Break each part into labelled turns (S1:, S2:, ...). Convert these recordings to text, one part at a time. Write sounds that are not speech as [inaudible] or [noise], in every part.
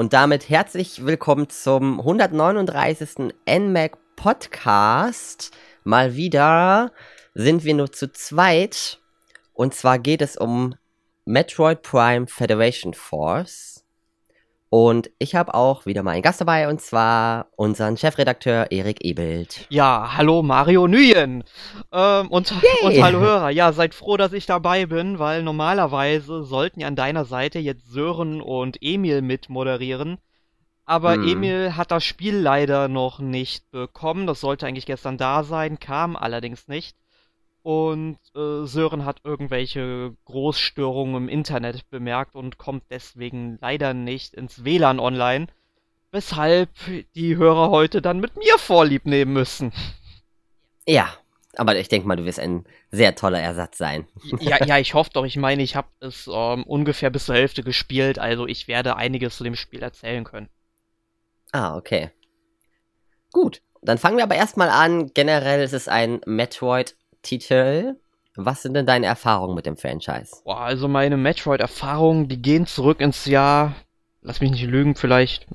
S1: Und damit herzlich willkommen zum 139. NMAC Podcast. Mal wieder sind wir nur zu zweit. Und zwar geht es um Metroid Prime Federation Force. Und ich habe auch wieder mal einen Gast dabei, und zwar unseren Chefredakteur Erik Ebelt.
S2: Ja, hallo Mario Nguyen. Ähm, und, und hallo Hörer. Ja, seid froh, dass ich dabei bin, weil normalerweise sollten ja an deiner Seite jetzt Sören und Emil mit moderieren. Aber hm. Emil hat das Spiel leider noch nicht bekommen. Das sollte eigentlich gestern da sein, kam allerdings nicht. Und äh, Sören hat irgendwelche Großstörungen im Internet bemerkt und kommt deswegen leider nicht ins WLAN online, weshalb die Hörer heute dann mit mir Vorlieb nehmen müssen.
S1: Ja, aber ich denke mal, du wirst ein sehr toller Ersatz sein.
S2: ja, ja, ich hoffe doch. Ich meine, ich habe es ähm, ungefähr bis zur Hälfte gespielt, also ich werde einiges zu dem Spiel erzählen können.
S1: Ah, okay. Gut, dann fangen wir aber erstmal an. Generell ist es ein Metroid Titel. Was sind denn deine Erfahrungen mit dem Franchise?
S2: Boah, also meine Metroid-Erfahrungen, die gehen zurück ins Jahr, lass mich nicht lügen, vielleicht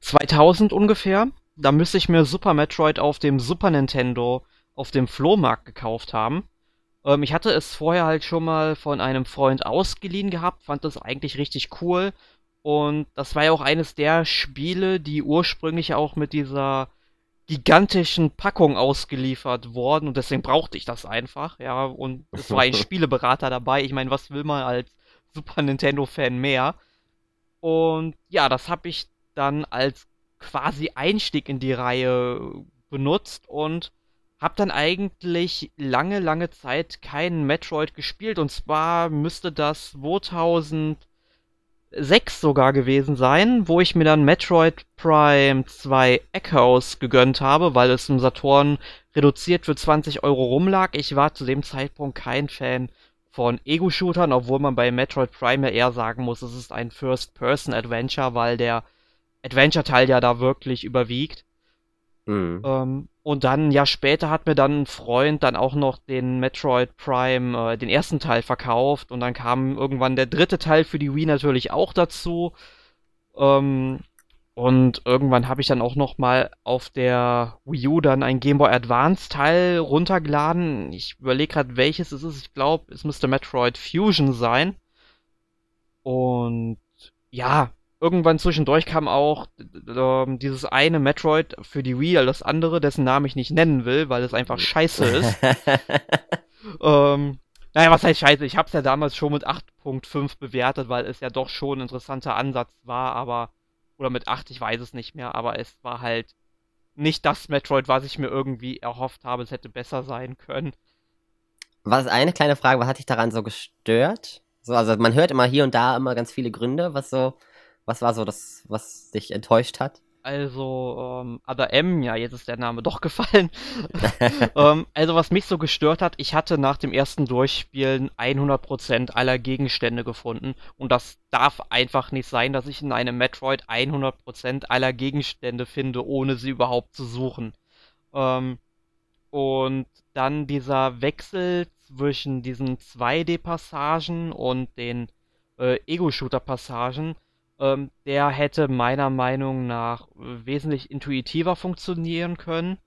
S2: 2000 ungefähr. Da müsste ich mir Super Metroid auf dem Super Nintendo auf dem Flohmarkt gekauft haben. Ähm, ich hatte es vorher halt schon mal von einem Freund ausgeliehen gehabt, fand das eigentlich richtig cool. Und das war ja auch eines der Spiele, die ursprünglich auch mit dieser gigantischen Packung ausgeliefert worden und deswegen brauchte ich das einfach, ja, und [laughs] es war ein Spieleberater dabei. Ich meine, was will man als [laughs] Super Nintendo-Fan mehr? Und ja, das habe ich dann als quasi Einstieg in die Reihe benutzt und habe dann eigentlich lange, lange Zeit keinen Metroid gespielt. Und zwar müsste das 2000 6 sogar gewesen sein, wo ich mir dann Metroid Prime 2 Echoes gegönnt habe, weil es im Saturn reduziert für 20 Euro rumlag. Ich war zu dem Zeitpunkt kein Fan von Ego-Shootern, obwohl man bei Metroid Prime ja eher sagen muss, es ist ein First-Person-Adventure, weil der Adventure-Teil ja da wirklich überwiegt. Mhm. Ähm, und dann, Jahr später hat mir dann ein Freund dann auch noch den Metroid Prime, äh, den ersten Teil verkauft und dann kam irgendwann der dritte Teil für die Wii natürlich auch dazu. Ähm, und irgendwann habe ich dann auch noch mal auf der Wii U dann ein Game Boy Advance Teil runtergeladen. Ich überlege gerade, welches es ist. Ich glaube, es müsste Metroid Fusion sein. Und ja, irgendwann zwischendurch kam auch äh, dieses eine Metroid für die Wii, das andere, dessen Namen ich nicht nennen will, weil es einfach scheiße ist. [laughs] ähm, naja, was heißt scheiße? Ich hab's ja damals schon mit 8.5 bewertet, weil es ja doch schon ein interessanter Ansatz war, aber. Oder mit 8, ich weiß es nicht mehr, aber es war halt nicht das Metroid, was ich mir irgendwie erhofft habe. Es hätte besser sein können.
S1: Was eine kleine Frage, was hat dich daran so gestört? So, also man hört immer hier und da immer ganz viele Gründe, was so was war so das, was dich enttäuscht hat?
S2: Also, ähm, Ada M, ja, jetzt ist der Name [laughs] doch gefallen. [laughs] ähm, also, was mich so gestört hat, ich hatte nach dem ersten Durchspielen 100% aller Gegenstände gefunden. Und das darf einfach nicht sein, dass ich in einem Metroid 100% aller Gegenstände finde, ohne sie überhaupt zu suchen. Ähm, und dann dieser Wechsel zwischen diesen 2D-Passagen und den äh, Ego-Shooter-Passagen ähm, der hätte meiner Meinung nach wesentlich intuitiver funktionieren können.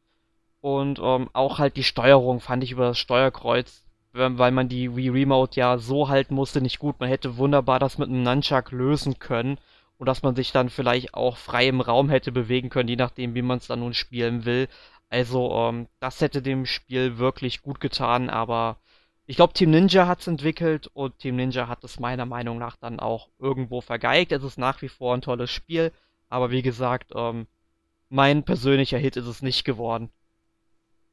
S2: Und ähm, auch halt die Steuerung fand ich über das Steuerkreuz, weil man die Wii Remote ja so halten musste, nicht gut. Man hätte wunderbar das mit einem Nunchuck lösen können. Und dass man sich dann vielleicht auch frei im Raum hätte bewegen können, je nachdem, wie man es dann nun spielen will. Also, ähm, das hätte dem Spiel wirklich gut getan, aber ich glaube, Team Ninja hat es entwickelt und Team Ninja hat es meiner Meinung nach dann auch irgendwo vergeigt. Es ist nach wie vor ein tolles Spiel, aber wie gesagt, ähm, mein persönlicher Hit ist es nicht geworden.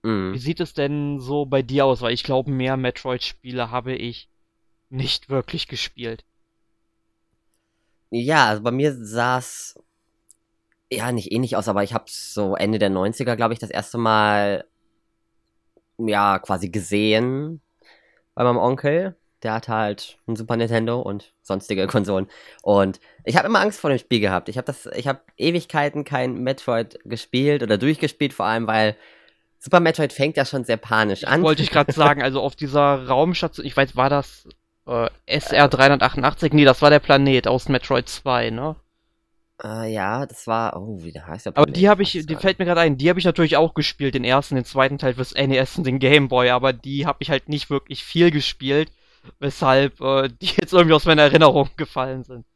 S2: Mhm. Wie sieht es denn so bei dir aus? Weil ich glaube, mehr Metroid-Spiele habe ich nicht wirklich gespielt.
S1: Ja, also bei mir sah es ja nicht ähnlich aus, aber ich habe so Ende der 90er, glaube ich, das erste Mal ja quasi gesehen bei meinem Onkel. der hat halt ein Super Nintendo und sonstige Konsolen. Und ich habe immer Angst vor dem Spiel gehabt. Ich habe das, ich habe Ewigkeiten kein Metroid gespielt oder durchgespielt, vor allem weil Super Metroid fängt ja schon sehr panisch an.
S2: Wollte ich gerade sagen, also auf dieser Raumstation, ich weiß, war das äh, SR 388? Nee, das war der Planet aus Metroid 2, ne?
S1: Äh, ja, das war, oh, wie der heißt der
S2: Aber die habe ich, die fällt mir gerade ein, die habe ich natürlich auch gespielt, den ersten, den zweiten Teil fürs NES und den Game Boy, aber die habe ich halt nicht wirklich viel gespielt, weshalb äh, die [laughs] jetzt irgendwie aus meiner Erinnerung gefallen sind.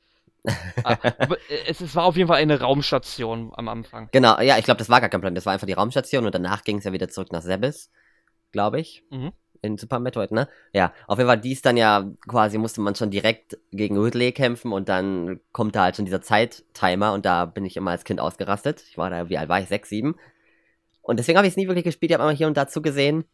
S2: Ah, [laughs] aber äh, es, es, war auf jeden Fall eine Raumstation am Anfang.
S1: Genau, ja, ich glaube, das war gar kein Plan. Das war einfach die Raumstation und danach ging es ja wieder zurück nach Sebes, glaube ich. Mhm. In Super Metroid, ne? Ja, auf jeden Fall, die ist dann ja quasi, musste man schon direkt gegen Ridley kämpfen und dann kommt da halt schon dieser Zeit-Timer und da bin ich immer als Kind ausgerastet. Ich war da, wie alt war ich? Sechs, sieben. Und deswegen habe ich es nie wirklich gespielt. Ich habe immer hier und da zugesehen.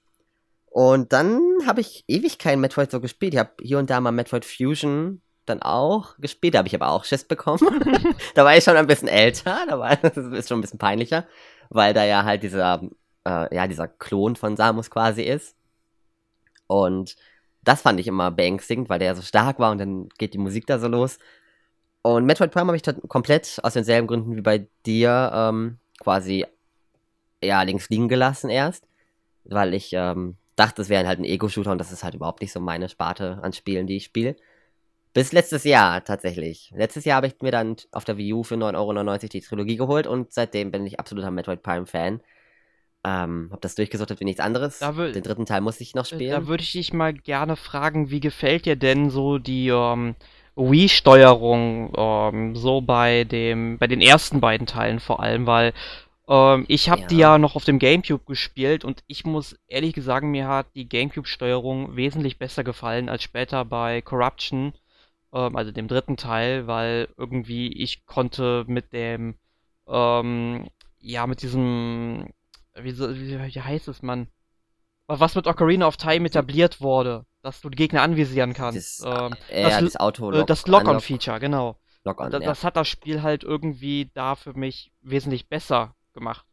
S1: Und dann habe ich ewig kein Metroid so gespielt. Ich habe hier und da mal Metroid Fusion dann auch gespielt. Da habe ich aber auch Schiss bekommen. [laughs] da war ich schon ein bisschen älter. Da war [laughs] das ist schon ein bisschen peinlicher, weil da ja halt dieser, äh, ja, dieser Klon von Samus quasi ist. Und das fand ich immer beängstigend, weil der so stark war und dann geht die Musik da so los. Und Metroid Prime habe ich komplett aus denselben Gründen wie bei dir ähm, quasi ja links liegen gelassen erst, weil ich ähm, dachte, es wäre halt ein Ego-Shooter und das ist halt überhaupt nicht so meine Sparte an Spielen, die ich spiele. Bis letztes Jahr tatsächlich. Letztes Jahr habe ich mir dann auf der Wii U für 9,99 Euro die Trilogie geholt und seitdem bin ich absoluter Metroid Prime Fan. Ähm, hab das durchgesuchtet wie nichts anderes. Den dritten Teil muss ich noch äh, spielen.
S2: Da würde ich dich mal gerne fragen, wie gefällt dir denn so die ähm, Wii-Steuerung ähm, so bei dem, bei den ersten beiden Teilen vor allem, weil ähm, ich habe ja. die ja noch auf dem GameCube gespielt und ich muss ehrlich sagen, mir hat die GameCube-Steuerung wesentlich besser gefallen als später bei Corruption also dem dritten Teil, weil irgendwie ich konnte mit dem, ja, mit diesem, wie, wie, wie heißt es, man? Was mit Ocarina of Time etabliert wurde, dass du die Gegner anvisieren kannst.
S1: Das, ähm, äh, das, das Auto
S2: äh, Das Lock-on-Feature, genau. Lock on, das, ja. das hat das Spiel halt irgendwie da für mich wesentlich besser gemacht.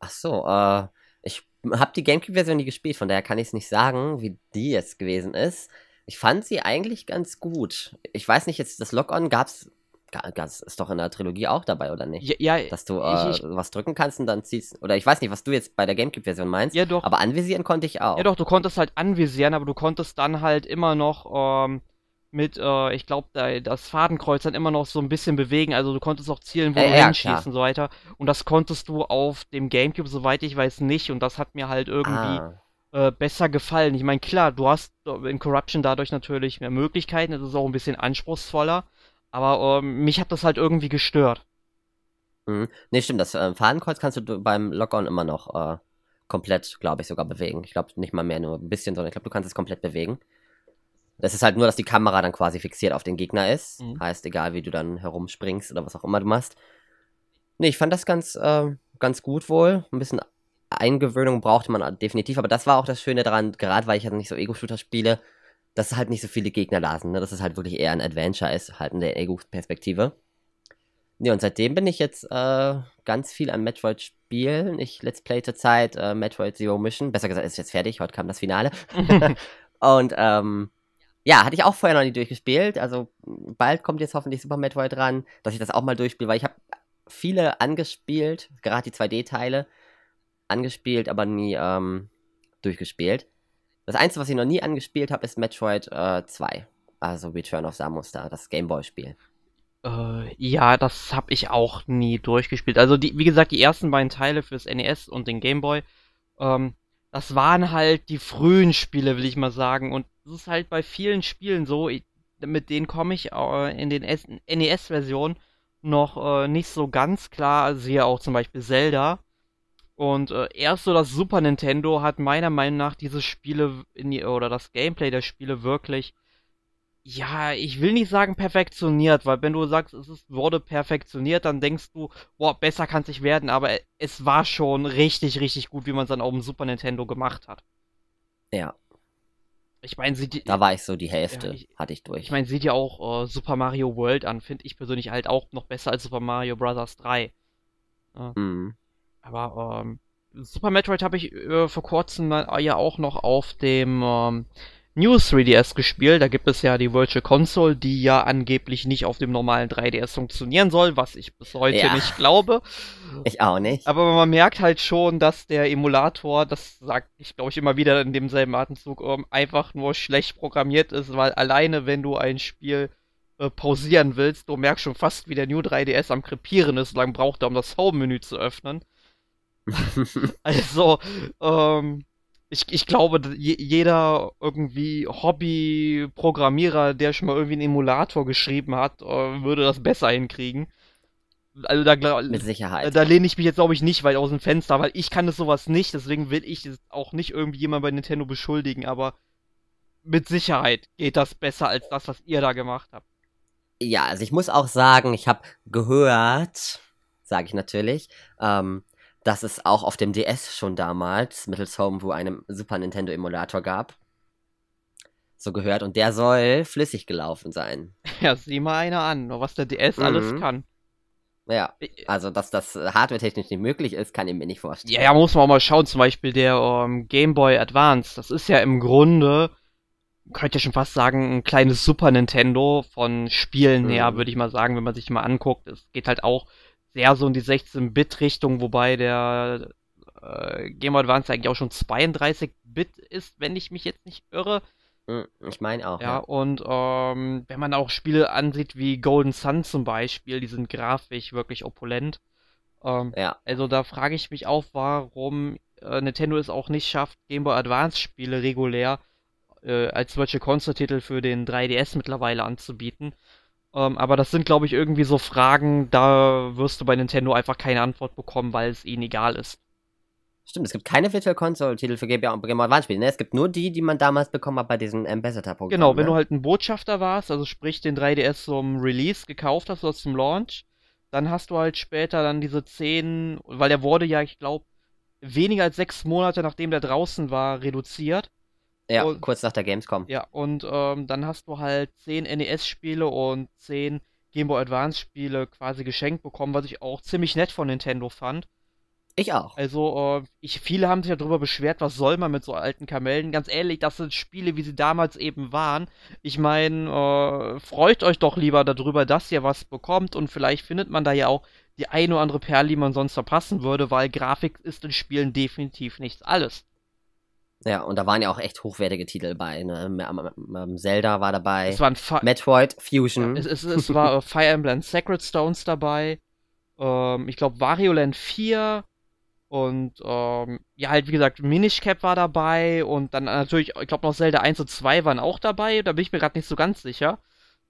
S1: Ach so, äh, ich habe die GameCube-Version nie gespielt, von daher kann ich es nicht sagen, wie die jetzt gewesen ist. Ich fand sie eigentlich ganz gut. Ich weiß nicht, jetzt das Lock-On gab's. Das ist doch in der Trilogie auch dabei, oder nicht?
S2: Ja, ja
S1: Dass du äh, ich, was drücken kannst und dann ziehst. Oder ich weiß nicht, was du jetzt bei der Gamecube-Version meinst.
S2: Ja, doch.
S1: Aber anvisieren konnte ich auch.
S2: Ja, doch, du konntest halt anvisieren, aber du konntest dann halt immer noch ähm, mit, äh, ich glaube, da, das Fadenkreuz dann immer noch so ein bisschen bewegen. Also du konntest auch zielen, wo äh, du ja, hinschießt und so weiter. Und das konntest du auf dem Gamecube, soweit ich weiß, nicht. Und das hat mir halt irgendwie. Ah äh, besser gefallen. Ich meine, klar, du hast in Corruption dadurch natürlich mehr Möglichkeiten, es ist auch ein bisschen anspruchsvoller, aber ähm, mich hat das halt irgendwie gestört.
S1: Mhm. Ne, stimmt, das äh, Fadenkreuz kannst du beim Lock-On immer noch äh, komplett, glaube ich, sogar bewegen. Ich glaube nicht mal mehr nur ein bisschen, sondern ich glaube, du kannst es komplett bewegen. Das ist halt nur, dass die Kamera dann quasi fixiert auf den Gegner ist. Mhm. Heißt, egal wie du dann herumspringst oder was auch immer du machst. Ne, ich fand das ganz, äh, ganz gut wohl. Ein bisschen Eingewöhnung brauchte man definitiv, aber das war auch das Schöne daran, gerade weil ich halt nicht so Ego-Shooter spiele, dass halt nicht so viele Gegner lasen, ne? dass es halt wirklich eher ein Adventure ist, halt in der Ego-Perspektive. Ne, und seitdem bin ich jetzt äh, ganz viel an Metroid spielen. Ich Let's Play zurzeit äh, Metroid Zero Mission. Besser gesagt, ist jetzt fertig, heute kam das Finale. [laughs] und ähm, ja, hatte ich auch vorher noch nie durchgespielt. Also bald kommt jetzt hoffentlich Super Metroid ran, dass ich das auch mal durchspiele, weil ich habe viele angespielt, gerade die 2D-Teile angespielt, aber nie ähm, durchgespielt. Das Einzige, was ich noch nie angespielt habe, ist Metroid äh, 2. Also Return of Samus da, das Gameboy-Spiel.
S2: Äh, ja, das habe ich auch nie durchgespielt. Also, die, wie gesagt, die ersten beiden Teile fürs NES und den Gameboy, ähm, das waren halt die frühen Spiele, will ich mal sagen. Und das ist halt bei vielen Spielen so, ich, mit denen komme ich äh, in den NES-Versionen noch äh, nicht so ganz klar. Sehe auch zum Beispiel Zelda. Und äh, erst so das Super Nintendo hat meiner Meinung nach diese Spiele die, oder das Gameplay der Spiele wirklich, ja, ich will nicht sagen perfektioniert, weil wenn du sagst, es ist, wurde perfektioniert, dann denkst du, boah, besser kann es nicht werden, aber es war schon richtig, richtig gut, wie man es dann auf dem Super Nintendo gemacht hat.
S1: Ja.
S2: Ich meine,
S1: sieht Da war ich so die Hälfte, ja, ich, hatte ich durch.
S2: Ich meine, sieht ja auch äh, Super Mario World an, finde ich persönlich halt auch noch besser als Super Mario Bros. 3. Ja. Mhm. Aber ähm, Super Metroid habe ich äh, vor kurzem ja auch noch auf dem ähm, New 3DS gespielt. Da gibt es ja die Virtual Console, die ja angeblich nicht auf dem normalen 3DS funktionieren soll, was ich bis heute ja. nicht glaube.
S1: Ich auch nicht.
S2: Aber man merkt halt schon, dass der Emulator, das sagt ich glaube ich immer wieder in demselben Atemzug, ähm, einfach nur schlecht programmiert ist, weil alleine wenn du ein Spiel äh, pausieren willst, du merkst schon fast, wie der New 3DS am krepieren ist, so lange braucht er, um das Home-Menü zu öffnen. [laughs] also, ähm, ich, ich glaube, jeder irgendwie Hobby-Programmierer, der schon mal irgendwie einen Emulator geschrieben hat, äh, würde das besser hinkriegen.
S1: Also da, Mit Sicherheit.
S2: Da lehne ich mich jetzt, glaube ich, nicht weit aus dem Fenster, weil ich kann das sowas nicht, deswegen will ich auch nicht irgendwie jemand bei Nintendo beschuldigen, aber mit Sicherheit geht das besser als das, was ihr da gemacht habt.
S1: Ja, also ich muss auch sagen, ich habe gehört, sage ich natürlich, ähm, dass es auch auf dem DS schon damals mittels Homebrew einen Super Nintendo Emulator gab. So gehört und der soll flüssig gelaufen sein. [laughs]
S2: Ja, sieh mal einer an, was der DS mhm. alles kann.
S1: Ja, also dass das hardware-technisch nicht möglich ist, kann ich mir nicht vorstellen.
S2: Ja, ja, muss man auch mal schauen, zum Beispiel der um, ähm, Game Boy Advance. Das ist ja im Grunde, könnte ja schon fast sagen, ein kleines Super Nintendo von Spielen mhm. her, würde ich mal sagen, wenn man sich mal anguckt. Es geht halt auch sehr so in die 16-Bit-Richtung, wobei der äh, Game Boy Advance eigentlich auch schon 32-Bit ist, wenn ich mich jetzt nicht irre.
S1: Hm, ich meine auch.
S2: Ja, ja. und ähm, wenn man auch Spiele ansieht wie Golden Sun zum Beispiel, die sind grafisch wirklich opulent. Ähm, ja. Also da frage ich mich auch, warum äh, Nintendo es auch nicht schafft, Game Boy Advance Spiele regulär äh, als Virtual Console Titel für den 3DS mittlerweile anzubieten. Ähm, aber das sind, glaube ich, irgendwie so Fragen, da wirst du bei Nintendo einfach keine Antwort bekommen, weil es ihnen egal ist.
S1: Stimmt, es gibt keine Virtual Console-Titel für Game Boy Advance Spiele. Ne? Es gibt nur die, die man damals bekommen hat bei diesem Ambassador-Programm.
S2: Genau, wenn ne? du halt ein Botschafter warst, also sprich den 3DS zum Release gekauft hast oder zum Launch, dann hast du halt später dann diese 10, weil der wurde ja, ich glaube, weniger als sechs Monate nachdem der draußen war, reduziert.
S1: Ja, und, kurz nach der Gamescom.
S2: Ja, und ähm, dann hast du halt 10 NES-Spiele und 10 Game Boy Advance-Spiele quasi geschenkt bekommen, was ich auch ziemlich nett von Nintendo fand.
S1: Ich auch.
S2: Also, äh, ich, viele haben sich ja darüber beschwert, was soll man mit so alten Kamellen. Ganz ehrlich, das sind Spiele, wie sie damals eben waren. Ich meine, äh, freut euch doch lieber darüber, dass ihr was bekommt und vielleicht findet man da ja auch die eine oder andere Perle, die man sonst verpassen würde, weil Grafik ist in Spielen definitiv nichts alles.
S1: Ja, und da waren ja auch echt hochwertige Titel bei. Ne? Zelda war dabei.
S2: Es waren Fi
S1: Metroid, Fusion.
S2: Ja, es, es, es war äh, Fire Emblem Sacred Stones dabei. Ähm, ich glaube, Wario Land 4. Und ähm, ja, halt wie gesagt, Minish Cap war dabei. Und dann natürlich, ich glaube noch Zelda 1 und 2 waren auch dabei. Da bin ich mir gerade nicht so ganz sicher.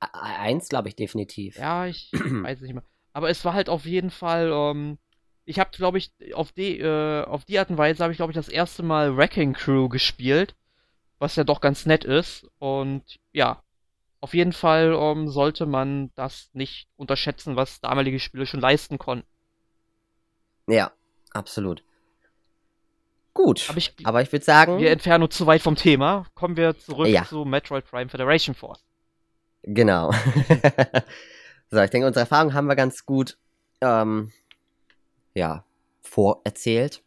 S1: Eins, glaube ich, definitiv.
S2: Ja, ich [clears throat] weiß nicht mehr. Aber es war halt auf jeden Fall. Ähm, ich habe, glaube ich, auf die, äh, auf die Art und Weise habe ich, glaube ich, das erste Mal Wrecking Crew gespielt, was ja doch ganz nett ist. Und ja, auf jeden Fall um, ähm, sollte man das nicht unterschätzen, was damalige Spiele schon leisten konnten.
S1: Ja, absolut. Gut, aber ich, aber ich würde sagen.
S2: Wir entfernen uns zu weit vom Thema. Kommen wir zurück ja. zu Metroid Prime Federation Force.
S1: Genau. [laughs] so, ich denke, unsere Erfahrungen haben wir ganz gut ähm, ja, vorerzählt.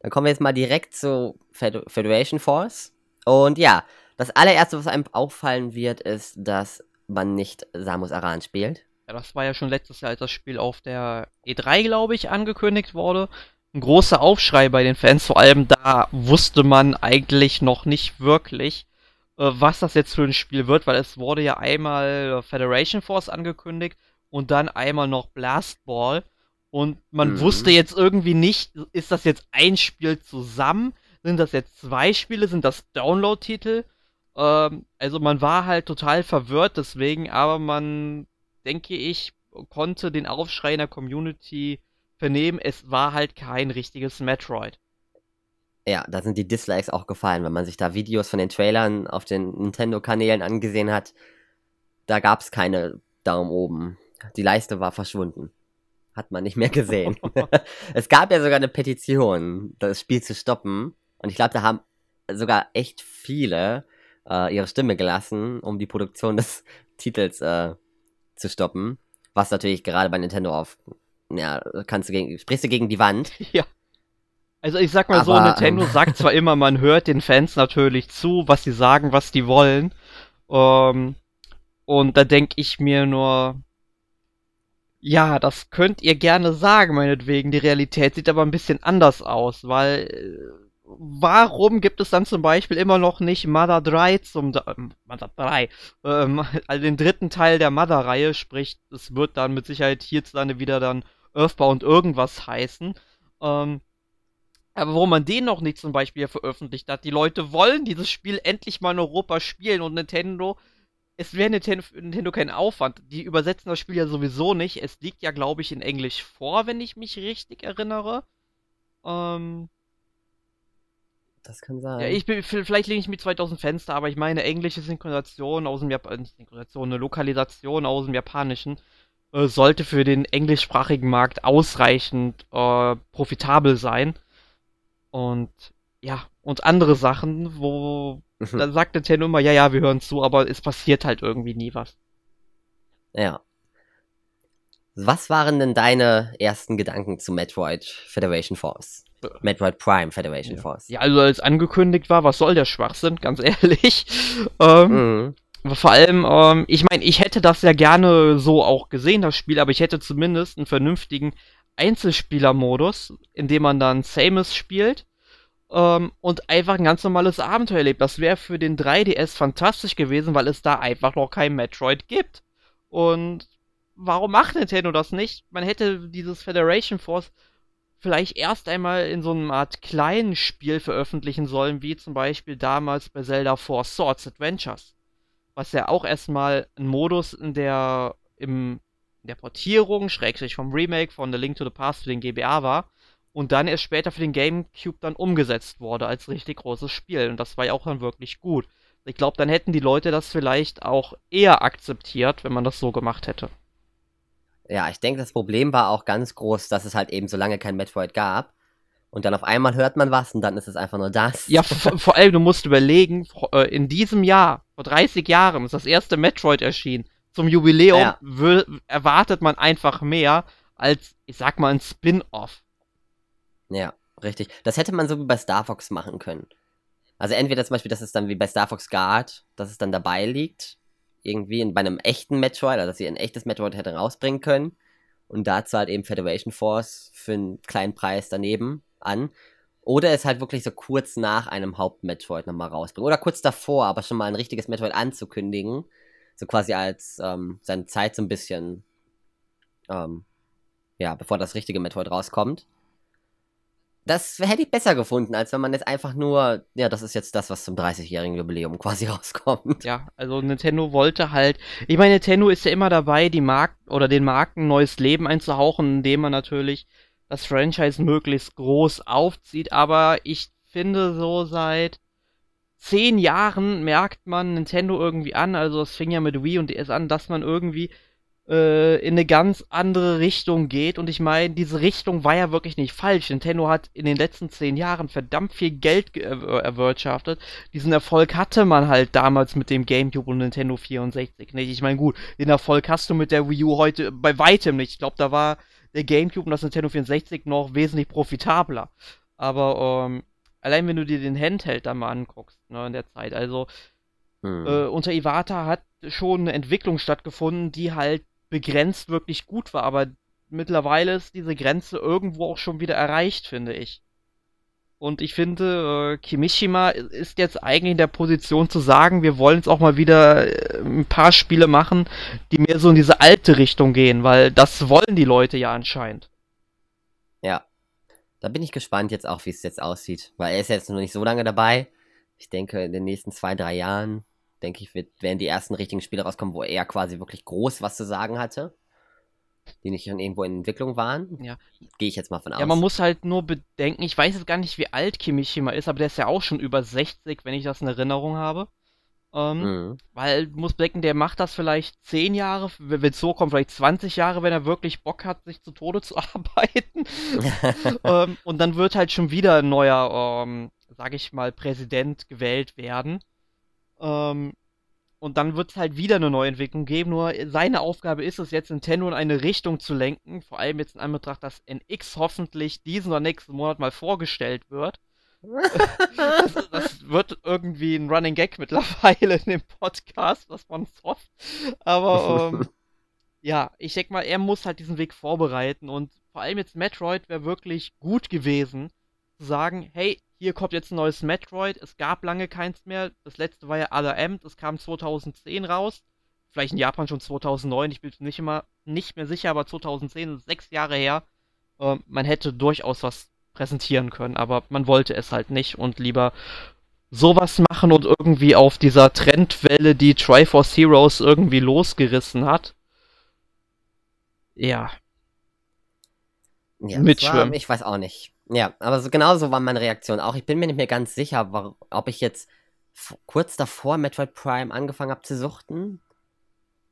S1: Dann kommen wir jetzt mal direkt zu Federation Force. Und ja, das allererste, was einem auffallen wird, ist, dass man nicht Samus Aran spielt.
S2: Ja, das war ja schon letztes Jahr, als das Spiel auf der E3, glaube ich, angekündigt wurde. Ein großer Aufschrei bei den Fans, vor allem da wusste man eigentlich noch nicht wirklich, äh, was das jetzt für ein Spiel wird, weil es wurde ja einmal Federation Force angekündigt und dann einmal noch Blast Ball. Und man mhm. wusste jetzt irgendwie nicht, ist das jetzt ein Spiel zusammen? Sind das jetzt zwei Spiele? Sind das Download-Titel? Ähm, also man war halt total verwirrt deswegen, aber man, denke ich, konnte den Aufschrei in der Community vernehmen, es war halt kein richtiges Metroid.
S1: Ja, da sind die Dislikes auch gefallen, wenn man sich da Videos von den Trailern auf den Nintendo-Kanälen angesehen hat. Da gab es keine Daumen oben. Die Leiste war verschwunden hat man nicht mehr gesehen. [laughs] es gab ja sogar eine Petition, das Spiel zu stoppen. Und ich glaube, da haben sogar echt viele äh, ihre Stimme gelassen, um die Produktion des [laughs] Titels äh, zu stoppen. Was natürlich gerade bei Nintendo auf, ja, kannst du gegen, sprichst du gegen die Wand. [laughs]
S2: Ja. Also ich sag mal so, Nintendo ähm, sagt zwar immer, man hört den Fans natürlich zu, was sie sagen, was die wollen. Ähm, und da denke ich mir nur, ja, das könnt ihr gerne sagen, meinetwegen. Die Realität sieht aber ein bisschen anders aus, weil äh, warum gibt es dann zum Beispiel immer noch nicht Mother 3 zum äh, Mother 3, ähm, [laughs] also den dritten Teil der Mother-Reihe, sprich, es wird dann mit Sicherheit hierzulande wieder dann Earthbound irgendwas heißen. Ähm, aber warum man den noch nicht zum Beispiel veröffentlicht hat, die Leute wollen dieses Spiel endlich mal in Europa spielen und Nintendo, es wäre Nintendo, kein Aufwand. Die übersetzen das Spiel ja sowieso nicht. Es liegt ja, glaube ich, in Englisch vor, wenn ich mich richtig erinnere. Ähm,
S1: das kann sein.
S2: Ja, ich bin, vielleicht lege ich mit 2000 Fenster, aber ich meine englische Synchronisation aus dem Japanischen, nicht Synchronisation, eine Lokalisation aus dem Japanischen äh, sollte für den englischsprachigen Markt ausreichend äh, profitabel sein. Und ja, und andere Sachen, wo mhm. da sagt Nintendo immer, ja, ja, wir hören zu, aber es passiert halt irgendwie nie was.
S1: Ja. Was waren denn deine ersten Gedanken zu Metroid Federation Force? Metroid Prime Federation
S2: ja.
S1: Force.
S2: Ja, also als angekündigt war, was soll der Schwachsinn, [laughs] ganz ehrlich. ähm, mhm. Vor allem, ähm, ich meine, ich hätte das ja gerne so auch gesehen, das Spiel, aber ich hätte zumindest einen vernünftigen Einzelspielermodus, in dem man dann Samus spielt ähm, und einfach ein ganz normales Abenteuer erlebt. Das wäre für den 3DS fantastisch gewesen, weil es da einfach noch kein Metroid gibt. Und warum macht Nintendo das nicht? Man hätte dieses Federation Force vielleicht erst einmal in so einer Art kleinen Spiel veröffentlichen sollen, wie zum Beispiel damals bei Zelda Four Swords Adventures. Was ja auch erstmal ein Modus in der, im, in der Portierung, schrägstrich vom Remake von The Link to the Past für den GBA war und dann erst später für den GameCube dann umgesetzt wurde als richtig großes Spiel. Und das war ja auch dann wirklich gut. Ich glaube, dann hätten die Leute das vielleicht auch eher akzeptiert, wenn man das so gemacht hätte.
S1: Ja, ich denke, das Problem war auch ganz groß, dass es halt eben so lange kein Metroid gab. Und dann auf einmal hört man was und dann ist es einfach nur das.
S2: Ja, vor allem, du musst überlegen, äh, in diesem Jahr, vor 30 Jahren, ist das erste Metroid erschienen. Zum Jubiläum ja. erwartet man einfach mehr als, ich sag mal, ein Spin-off.
S1: Ja, richtig. Das hätte man so wie bei Star Fox machen können. Also entweder zum Beispiel, dass es dann wie bei Star Fox Guard, dass es dann dabei liegt, irgendwie in, bei einem echten Metroid, also dass sie ein echtes Metroid hätte rausbringen können. Und dazu halt eben Federation Force für einen kleinen Preis daneben an. Oder es halt wirklich so kurz nach einem Haupt-Metroid nochmal rausbringen. Oder kurz davor, aber schon mal ein richtiges Metroid anzukündigen. So quasi als ähm, seine Zeit so ein bisschen, ähm, ja, bevor das richtige Metroid rauskommt. Das hätte ich besser gefunden, als wenn man jetzt einfach nur, ja, das ist jetzt das, was zum 30-jährigen Jubiläum [laughs] quasi rauskommt.
S2: Ja, also Nintendo wollte halt, ich meine, Nintendo ist ja immer dabei, die Marken oder den Marken neues Leben einzuhauchen, indem man natürlich das Franchise möglichst groß aufzieht, aber ich finde so seit zehn Jahren merkt man Nintendo irgendwie an, also es fing ja mit Wii und DS an, dass man irgendwie äh, in eine ganz andere Richtung geht. Und ich meine, diese Richtung war ja wirklich nicht falsch. Nintendo hat in den letzten zehn Jahren verdammt viel Geld erwirtschaftet. Diesen Erfolg hatte man halt damals mit dem GameCube und Nintendo 64 nicht. Ich meine, gut, den Erfolg hast du mit der Wii U heute bei weitem nicht. Ich glaube, da war der GameCube und das Nintendo 64 noch wesentlich profitabler. Aber ähm, allein wenn du dir den Handheld da mal anguckst, ne, in der Zeit, also hm. äh, unter Iwata hat schon eine Entwicklung stattgefunden, die halt begrenzt wirklich gut war, aber mittlerweile ist diese Grenze irgendwo auch schon wieder erreicht, finde ich. Und ich finde, äh, Kimishima ist jetzt eigentlich in der Position zu sagen, wir wollen jetzt auch mal wieder äh, ein paar Spiele machen, die mehr so in diese alte Richtung gehen, weil das wollen die Leute ja anscheinend.
S1: Ja. Da bin ich gespannt jetzt auch, wie es jetzt aussieht, weil er ist jetzt noch nicht so lange dabei. Ich denke, in den nächsten zwei, drei Jahren denke ich, wird, werden die ersten richtigen Spiele rauskommen, wo er quasi wirklich groß was zu sagen hatte. Die nicht schon irgendwo in Entwicklung waren.
S2: Ja.
S1: Gehe ich jetzt mal von aus.
S2: Ja, man muss halt nur bedenken, ich weiß jetzt gar nicht, wie alt Kimishima ist, aber der ist ja auch schon über 60, wenn ich das in Erinnerung habe. Ähm, mhm. Weil, muss bedenken, der macht das vielleicht 10 Jahre, wenn es so kommt, vielleicht 20 Jahre, wenn er wirklich Bock hat, sich zu Tode zu [laughs] arbeiten. [laughs] ähm, und dann wird halt schon wieder ein neuer, ähm, sag ich mal, Präsident gewählt werden. Ähm, Und dann wird es halt wieder eine Neuentwicklung geben. Nur seine Aufgabe ist es jetzt, Nintendo in eine Richtung zu lenken. Vor allem jetzt in Anbetracht, dass NX hoffentlich diesen oder nächsten Monat mal vorgestellt wird. [laughs] das, das, wird irgendwie ein Running Gag mittlerweile in dem Podcast, was man hofft. Aber ähm, [laughs] ja, ich denke mal, er muss halt diesen Weg vorbereiten und vor allem jetzt Metroid wäre wirklich gut gewesen, zu sagen, hey, hier kommt jetzt ein neues Metroid, es gab lange keins mehr, das letzte war ja Other M, das kam 2010 raus, vielleicht in Japan schon 2009, ich bin nicht immer nicht mehr sicher, aber 2010 ist sechs Jahre her, äh, man hätte durchaus was präsentieren können, aber man wollte es halt nicht und lieber sowas machen und irgendwie auf dieser Trendwelle, die Triforce Heroes irgendwie losgerissen hat. Ja.
S1: ja Mitschwimmen. ich weiß auch nicht. Ja, aber so, genau so war meine Reaktion auch. Ich bin mir nicht mehr ganz sicher, ob ich jetzt kurz davor Metroid Prime angefangen habe zu suchten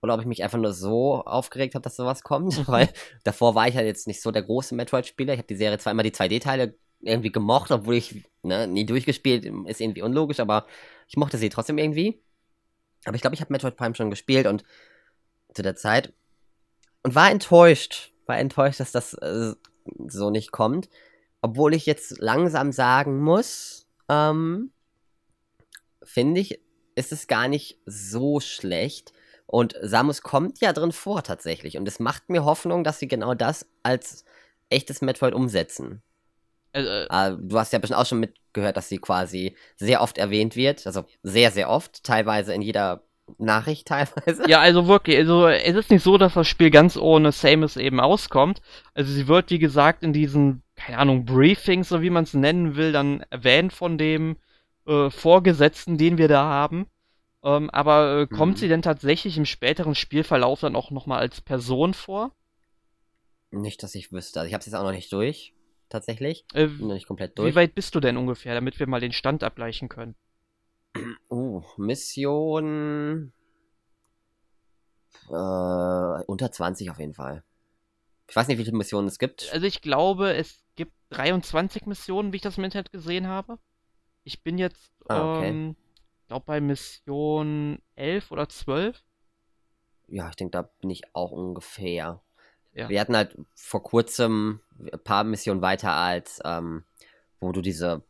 S1: oder ob ich mich einfach nur so aufgeregt habe, dass sowas kommt, [laughs] weil davor war ich halt jetzt nicht so der große Metroid-Spieler. Ich habe die Serie zwar immer die 2D-Teile irgendwie gemocht, obwohl ich ne, nie durchgespielt, ist irgendwie unlogisch, aber ich mochte sie trotzdem irgendwie. Aber ich glaube, ich habe Metroid Prime schon gespielt und zu der Zeit und war enttäuscht, war enttäuscht, dass das äh, so nicht kommt, obwohl ich jetzt langsam sagen muss, ähm, finde ich, ist es gar nicht so schlecht, und Samus kommt ja drin vor tatsächlich. Und es macht mir Hoffnung, dass sie genau das als echtes Metroid umsetzen. Äh, äh, du hast ja bestimmt auch schon mitgehört, dass sie quasi sehr oft erwähnt wird. Also sehr, sehr oft. Teilweise in jeder Nachricht teilweise.
S2: Ja, also wirklich, also es ist nicht so, dass das Spiel ganz ohne Samus eben auskommt. Also sie wird, wie gesagt, in diesen, keine Ahnung, Briefings, so wie man es nennen will, dann erwähnt von dem äh, Vorgesetzten, den wir da haben. Ähm, aber äh, kommt mhm. sie denn tatsächlich im späteren Spielverlauf dann auch nochmal als Person vor?
S1: Nicht, dass ich wüsste. Also ich habe es jetzt auch noch nicht durch, tatsächlich. Äh, noch nicht komplett durch.
S2: Wie weit bist du denn ungefähr, damit wir mal den Stand abgleichen können? [clears throat]
S1: Uh, Mission. Äh, unter 20 auf jeden Fall. Ich weiß nicht, wie viele Missionen es gibt.
S2: Also ich glaube, es gibt 23 Missionen, wie ich das im Internet gesehen habe. Ich bin jetzt ah, okay. ähm, glaube bei Mission 11 oder 12.
S1: Ja, ich denke, da bin ich auch ungefähr. Ja. Wir hatten halt vor kurzem ein paar Missionen weiter als, ähm, wo du diese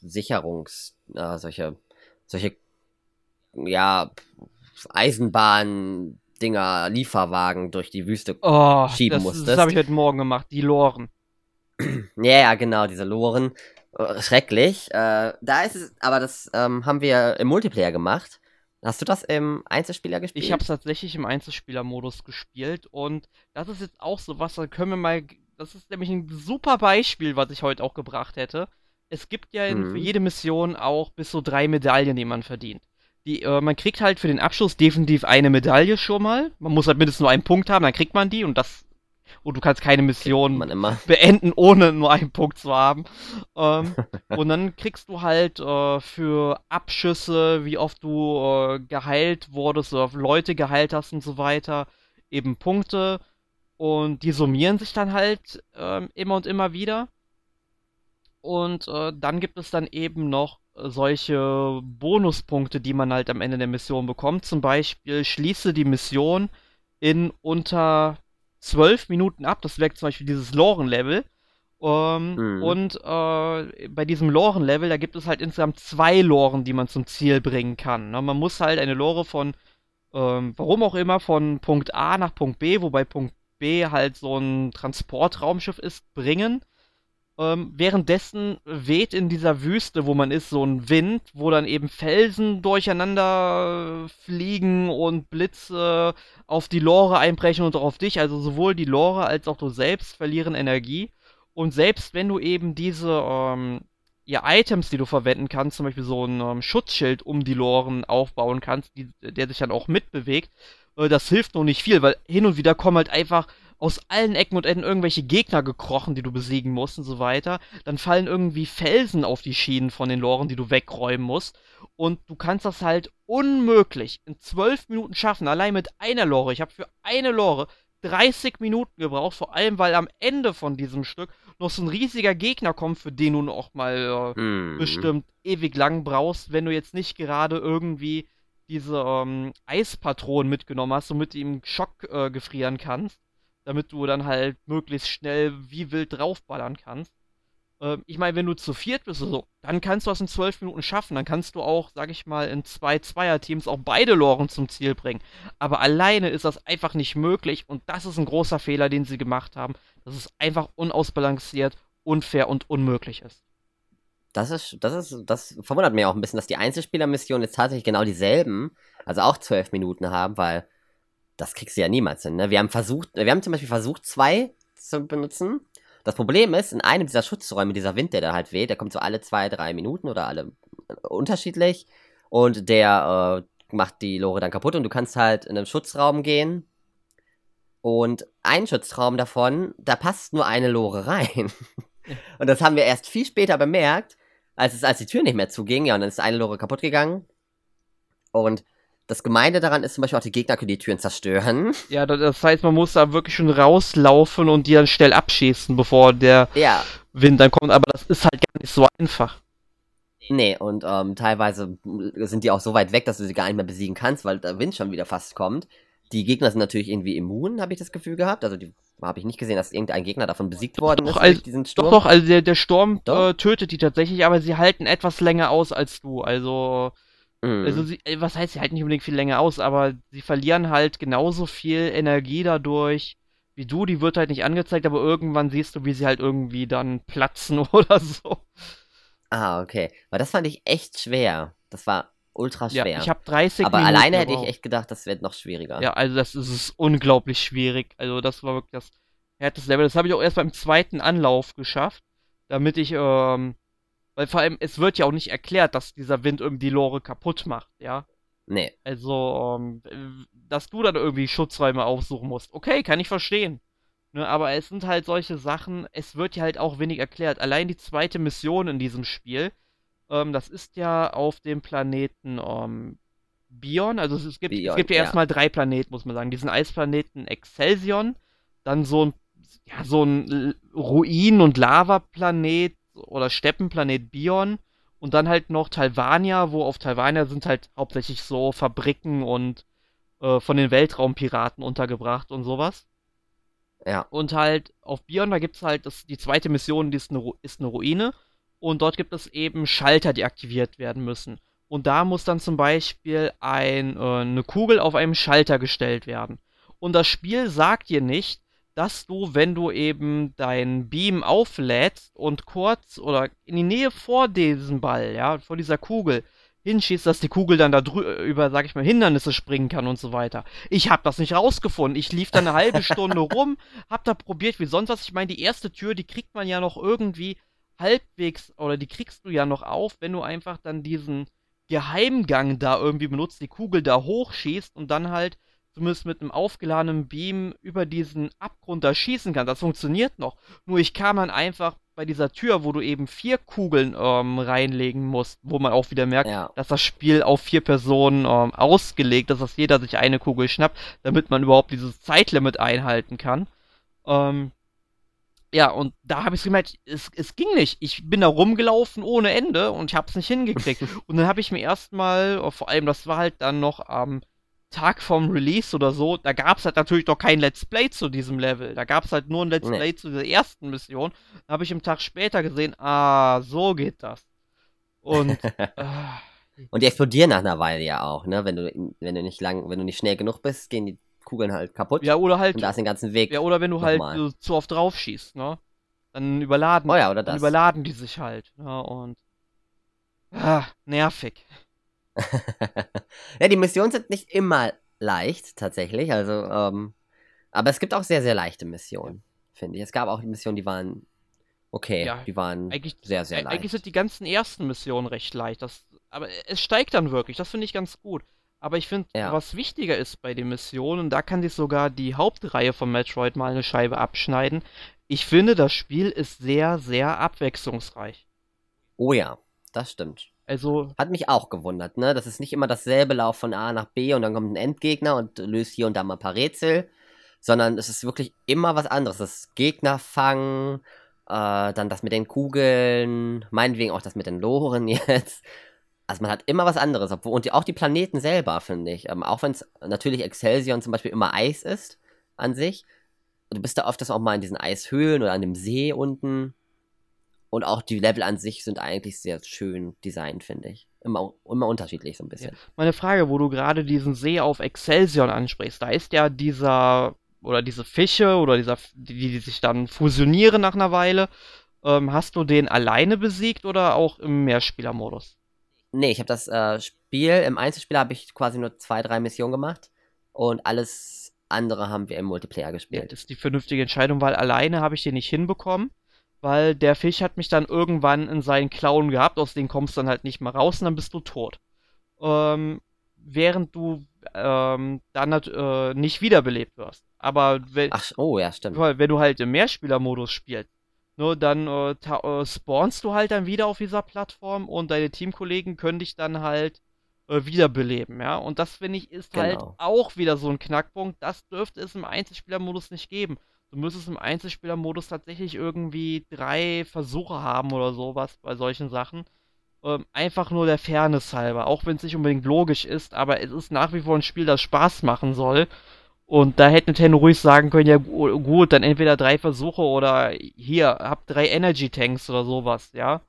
S1: Sicherungs, äh, solche, solche, ja, Eisenbahn-Dinger, Lieferwagen durch die Wüste
S2: oh, schieben das, musstest. Das habe ich heute Morgen gemacht, die Loren.
S1: Ja, ja, genau, diese Loren. Äh, schrecklich. Äh, da ist es, aber das ähm, haben wir im Multiplayer gemacht. Hast du das im Einzelspieler gespielt?
S2: Ich habe es tatsächlich im Einzelspieler-Modus gespielt und das ist jetzt auch so was, da können wir mal. Das ist nämlich ein super Beispiel, was ich heute auch gebracht hätte. Es gibt ja mhm. für jede Mission auch bis zu drei Medaillen, die man verdient. Die, äh, man kriegt halt für den Abschluss definitiv eine Medaille schon mal. Man muss halt mindestens nur einen Punkt haben, dann kriegt man die und das und du kannst keine Mission [laughs] beenden, ohne nur einen Punkt zu haben. Ähm, [laughs] und dann kriegst du halt äh, für Abschüsse, wie oft du äh, geheilt wurdest oder Leute geheilt hast und so weiter, eben Punkte. Und die summieren sich dann halt äh, immer und immer wieder. Und äh, dann gibt es dann eben noch solche Bonuspunkte, die man halt am Ende der Mission bekommt. Zum Beispiel schließe die Mission in unter zwölf Minuten ab. Das wäre zum Beispiel dieses Loren-Level. Ähm, mhm. Und äh, bei diesem Loren-Level, da gibt es halt insgesamt zwei Loren, die man zum Ziel bringen kann. Ne? Man muss halt eine Lore von, ähm, warum auch immer, von Punkt A nach Punkt B, wobei Punkt B halt so ein Transportraumschiff ist, bringen. Ähm, währenddessen weht in dieser Wüste, wo man ist, so ein Wind, wo dann eben Felsen durcheinander fliegen und Blitze auf die Lore einbrechen und auch auf dich. Also sowohl die Lore als auch du selbst verlieren Energie. Und selbst wenn du eben diese ähm, ja, Items, die du verwenden kannst, zum Beispiel so ein ähm, Schutzschild um die Loren aufbauen kannst, die, der sich dann auch mitbewegt, äh, das hilft noch nicht viel, weil hin und wieder kommen halt einfach aus allen Ecken und Enden irgendwelche Gegner gekrochen, die du besiegen musst und so weiter. Dann fallen irgendwie Felsen auf die Schienen von den Loren, die du wegräumen musst. Und du kannst das halt unmöglich in zwölf Minuten schaffen, allein mit einer Lore. Ich habe für eine Lore 30 Minuten gebraucht, vor allem weil am Ende von diesem Stück noch so ein riesiger Gegner kommt, für den du noch mal äh, hm. bestimmt ewig lang brauchst, wenn du jetzt nicht gerade irgendwie diese ähm, Eispatronen mitgenommen hast, damit du ihm Schock äh, gefrieren kannst, damit du dann halt möglichst schnell wie wild draufballern kannst. Ähm, ich meine, wenn du zu viert bist so, dann kannst du das in zwölf Minuten schaffen. Dann kannst du auch, sag ich mal, in zwei Zweierteams auch beide Loren zum Ziel bringen. Aber alleine ist das einfach nicht möglich und das ist ein großer Fehler, den sie gemacht haben, dass es einfach unausbalanciert, unfair und unmöglich ist.
S1: Das ist, das ist, das verwundert mich auch ein bisschen, dass die Einzelspielermissionen jetzt tatsächlich genau dieselben, also auch zwölf Minuten haben, weil das kriegst du ja niemals hin. Ne? Wir haben versucht, wir haben zum Beispiel versucht, zwei zu benutzen das Problem ist, in einem dieser Schutzräume, dieser Wind, der da halt weht, der kommt so alle zwei, drei Minuten oder alle äh, unterschiedlich und der äh, macht die Lore dann kaputt und du kannst halt in einen Schutzraum gehen und ein Schutzraum davon, da passt nur eine Lore rein. und das haben wir erst viel später bemerkt, als es als die Tür nicht mehr zuging, ja, und dann ist eine Lore kaputt gegangen. Und das Gemeinde daran ist zum Beispiel auch, die Gegner können die Türen zerstören.
S2: Ja, das heißt, man muss da wirklich schon rauslaufen und die dann schnell abschießen, bevor der
S1: ja.
S2: Wind dann kommt. Aber das ist halt gar nicht so einfach.
S1: Nee, und ähm, teilweise sind die auch so weit weg, dass du sie gar nicht mehr besiegen kannst, weil der Wind schon wieder fast kommt. Die Gegner sind natürlich irgendwie immun, habe ich das Gefühl gehabt. Also die habe ich nicht gesehen, dass irgendein Gegner davon besiegt worden
S2: doch,
S1: ist
S2: also, durch diesen Sturm. Doch, doch, also der, der Sturm äh, tötet die tatsächlich, aber sie halten etwas länger aus als du. Also Mhm. Also sie, äh, was heißt, sie halten nicht unbedingt viel länger aus, aber sie verlieren halt genauso viel Energie dadurch wie du. Die wird halt nicht angezeigt, aber irgendwann siehst du, wie sie halt irgendwie dann platzen [laughs] oder so.
S1: Ah, okay. Weil das fand ich echt schwer. Das war ultra schwer.
S2: Ja, ich habe 30
S1: Aber Minuten alleine hätte ich echt gedacht, das wird noch schwieriger.
S2: Ja, also das ist, ist unglaublich schwierig. Also das war wirklich das härteste Level. Das habe ich auch erst beim zweiten Anlauf geschafft, damit ich ähm, weil vor allem, es wird ja auch nicht erklärt, dass dieser Wind irgendwie die Lore kaputt macht, ja?
S1: Nee.
S2: Also, ähm, dass du dann irgendwie Schutzräume aufsuchen musst. Okay, kann ich verstehen. Ne, aber es sind halt solche Sachen, es wird ja halt auch wenig erklärt. Allein die zweite Mission in diesem Spiel, ähm, das ist ja auf dem Planeten ähm, Bion. Also es gibt, Bion, es gibt ja, ja erstmal drei Planeten, muss man sagen. Diesen Eisplaneten Excelsion, dann so ein, ja, so ein Ruin- und Lavaplanet oder Steppenplanet Bion und dann halt noch Talvania, wo auf Talvania sind halt hauptsächlich so Fabriken und äh, von den Weltraumpiraten untergebracht und sowas.
S1: Ja.
S2: Und halt auf Bion, da gibt es halt das, die zweite Mission, die ist eine, ist eine Ruine. Und dort gibt es eben Schalter, die aktiviert werden müssen. Und da muss dann zum Beispiel ein, äh, eine Kugel auf einem Schalter gestellt werden. Und das Spiel sagt dir nicht, dass du, wenn du eben dein Beam auflädst und kurz oder in die Nähe vor diesem Ball, ja, vor dieser Kugel, hinschießt, dass die Kugel dann da über, sag ich mal, Hindernisse springen kann und so weiter. Ich hab das nicht rausgefunden. Ich lief da eine halbe Stunde [laughs] rum, hab da probiert wie sonst was. Ich meine, die erste Tür, die kriegt man ja noch irgendwie halbwegs, oder die kriegst du ja noch auf, wenn du einfach dann diesen Geheimgang da irgendwie benutzt, die Kugel da hochschießt und dann halt zumindest mit einem aufgeladenen Beam über diesen Abgrund da schießen kann. Das funktioniert noch. Nur ich kam dann einfach bei dieser Tür, wo du eben vier Kugeln ähm, reinlegen musst, wo man auch wieder merkt, ja. dass das Spiel auf vier Personen ähm, ausgelegt ist, dass jeder sich eine Kugel schnappt, damit man überhaupt dieses Zeitlimit einhalten kann. Ähm, ja, und da habe ich gemerkt, es, es ging nicht. Ich bin da rumgelaufen ohne Ende und ich habe es nicht hingekriegt. [laughs] und dann habe ich mir erstmal, oh, vor allem das war halt dann noch am Tag vom Release oder so, da gab es halt natürlich noch kein Let's Play zu diesem Level. Da gab es halt nur ein Let's nee. Play zu dieser ersten Mission. Da habe ich im Tag später gesehen, ah, so geht das. Und. äh, [laughs]
S1: und die explodieren nach einer Weile ja auch, ne? Wenn du, wenn du nicht lang, wenn du nicht schnell genug bist, gehen die Kugeln halt kaputt.
S2: Ja, oder halt.
S1: Und da ist den ganzen Weg.
S2: Ja, oder wenn du halt so, zu oft drauf schießt, ne? Dann überladen.
S1: Oh ja, oder
S2: das.
S1: Dann
S2: überladen die sich halt, ne? Und. Ah, nervig.
S1: Ja, die Missionen sind nicht immer leicht, tatsächlich. Also, ähm, aber es gibt auch sehr, sehr leichte Missionen, finde ich. Es gab auch Missionen, die waren okay, ja, die waren sehr, sehr leicht.
S2: Eigentlich sind die ganzen ersten Missionen recht leicht. Das, aber es steigt dann wirklich, das finde ich ganz gut. Aber ich finde, ja. was wichtiger ist bei den Missionen, da kann sich sogar die Hauptreihe von Metroid mal eine Scheibe abschneiden. Ich finde, das Spiel ist sehr, sehr abwechslungsreich.
S1: Oh ja, das stimmt.
S2: Also.
S1: Hat mich auch gewundert, ne? Das ist nicht immer dasselbe Lauf von A nach B und dann kommt ein Endgegner und löst hier und da mal ein paar Rätsel, sondern es ist wirklich immer was anderes. Das Gegner fangen, äh, dann das mit den Kugeln, meinetwegen auch das mit den Loren [laughs] jetzt. also man hat immer was anderes, obwohl, und auch die Planeten selber, finde ich. Ähm, auch wenn es natürlich Excelsior zum Beispiel immer Eis ist an sich. Du bist da oft das auch mal in diesen Eishöhlen oder an dem See unten. Und auch die Level an sich sind eigentlich sehr schön designt, finde ich. Immer, immer unterschiedlich so ein bisschen. Ja.
S2: Meine Frage, wo du gerade diesen See auf Excelsior ansprichst, da ist ja dieser, oder diese Fische oder dieser, die, die sich dann fusionieren nach einer Weile. Ähm, hast du den alleine besiegt oder auch im Mehrspielermodus?
S1: Nee, ich habe das äh, Spiel, im Einzelspiel habe ich quasi nur zwei, drei Missionen gemacht und alles andere haben wir im Multiplayer gespielt. Ja,
S2: das ist die vernünftige Entscheidung, weil alleine habe ich den nicht hinbekommen weil der Fisch hat mich dann irgendwann in seinen Klauen gehabt, aus denen kommst du dann halt nicht mehr raus und dann bist du tot. Ähm, während du ähm, dann äh, nicht wiederbelebt wirst. Aber wenn,
S1: Ach, oh ja, stimmt.
S2: wenn du halt im Mehrspielermodus spielst, ne, dann äh, äh, spawnst du halt dann wieder auf dieser Plattform und deine Teamkollegen können dich dann halt äh, wiederbeleben, ja. Und das finde ich ist halt genau. halt auch wieder so ein Knackpunkt. Das dürfte es im Einzelspielermodus nicht geben. Du müsstest im Einzelspielermodus tatsächlich irgendwie drei Versuche haben oder sowas bei solchen Sachen. Ähm, einfach nur der Fairness halber, auch wenn es nicht unbedingt logisch ist, aber es ist nach wie vor ein Spiel, das Spaß machen soll. Und da hätte Nintendo ruhig sagen können, ja gut, dann entweder drei Versuche oder hier, habt drei Energy Tanks oder sowas, ja.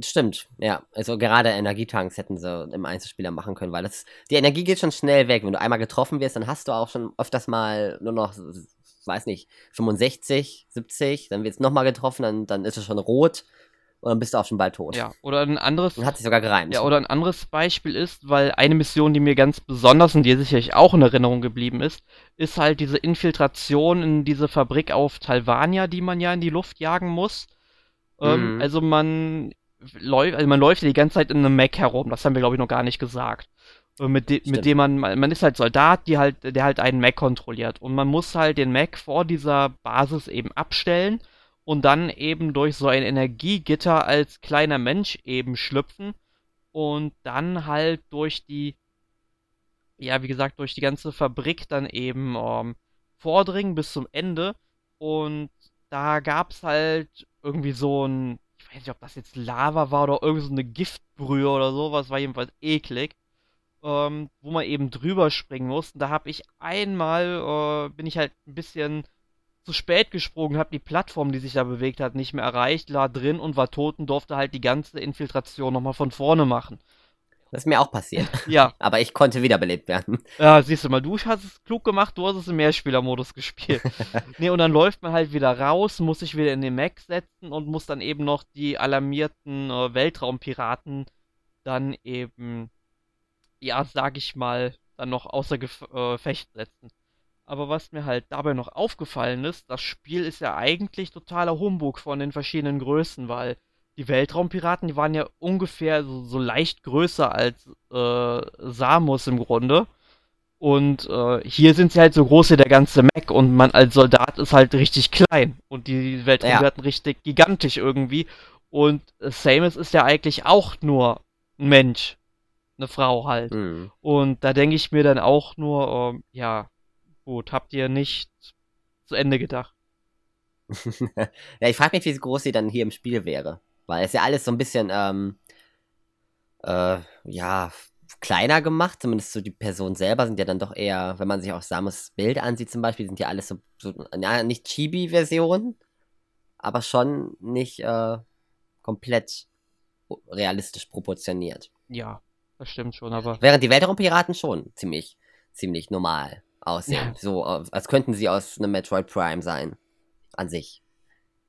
S1: Stimmt, ja. Also gerade Energietanks hätten sie im Einzelspieler machen können, weil das, die Energie geht schon schnell weg. Wenn du einmal getroffen wirst, dann hast du auch schon öfters mal nur noch weiß nicht, 65, 70, dann wird es nochmal getroffen, dann, dann ist es schon rot und dann bist du auch schon bald tot.
S2: Ja, oder ein anderes.
S1: Und hat sich sogar gereimt.
S2: Ja, oder ein anderes Beispiel ist, weil eine Mission, die mir ganz besonders und die sicherlich auch in Erinnerung geblieben ist, ist halt diese Infiltration in diese Fabrik auf Talvania, die man ja in die Luft jagen muss. Ähm, mhm. also man läuft, also man läuft ja die ganze Zeit in einem Mac herum, das haben wir glaube ich noch gar nicht gesagt. Mit, de mit dem man, man ist halt Soldat, die halt, der halt einen Mac kontrolliert. Und man muss halt den Mac vor dieser Basis eben abstellen und dann eben durch so ein Energiegitter als kleiner Mensch eben schlüpfen und dann halt durch die, ja, wie gesagt, durch die ganze Fabrik dann eben ähm, vordringen bis zum Ende. Und da gab's halt irgendwie so ein, ich weiß nicht, ob das jetzt Lava war oder irgendwie so eine Giftbrühe oder sowas, war jedenfalls eklig ähm, wo man eben drüber springen muss. Und da habe ich einmal, äh, bin ich halt ein bisschen zu spät gesprungen, habe die Plattform, die sich da bewegt hat, nicht mehr erreicht, war drin und war tot und durfte halt die ganze Infiltration nochmal von vorne machen.
S1: Das ist mir auch passiert. [laughs]
S2: ja. [laughs]
S1: Aber ich konnte wiederbelebt werden.
S2: Ja, siehst du mal, du hast es klug gemacht, du hast es im Mehrspielermodus gespielt. [laughs] nee, und dann läuft man halt wieder raus, muss sich wieder in den Mac setzen und muss dann eben noch die alarmierten äh, Weltraumpiraten dann eben ja, sag ich mal, dann noch außer Gefecht äh, setzen. Aber was mir halt dabei noch aufgefallen ist, das Spiel ist ja eigentlich totaler Humbug von den verschiedenen Größen, weil die Weltraumpiraten, die waren ja ungefähr so, so leicht größer als äh, Samus im Grunde. Und äh, hier sind sie halt so groß wie der ganze Mac und man als Soldat ist halt richtig klein. Und die Weltraumpiraten ja. richtig gigantisch irgendwie. Und Samus ist ja eigentlich auch nur ein Mensch eine Frau halt. Mhm. Und da denke ich mir dann auch nur, ähm, ja, gut, habt ihr nicht zu Ende gedacht. [laughs]
S1: ja, ich frage mich, wie groß sie dann hier im Spiel wäre. Weil es ja alles so ein bisschen, ähm, äh, ja, kleiner gemacht. Zumindest so die Personen selber sind ja dann doch eher, wenn man sich auch Samus Bild ansieht zum Beispiel, sind ja alles so, so ja, nicht Chibi-Versionen, aber schon nicht äh, komplett realistisch proportioniert.
S2: Ja, das stimmt schon, aber.
S1: Während die Weltraumpiraten schon ziemlich, ziemlich normal aussehen. Ja. So, als könnten sie aus einem Metroid Prime sein. An sich.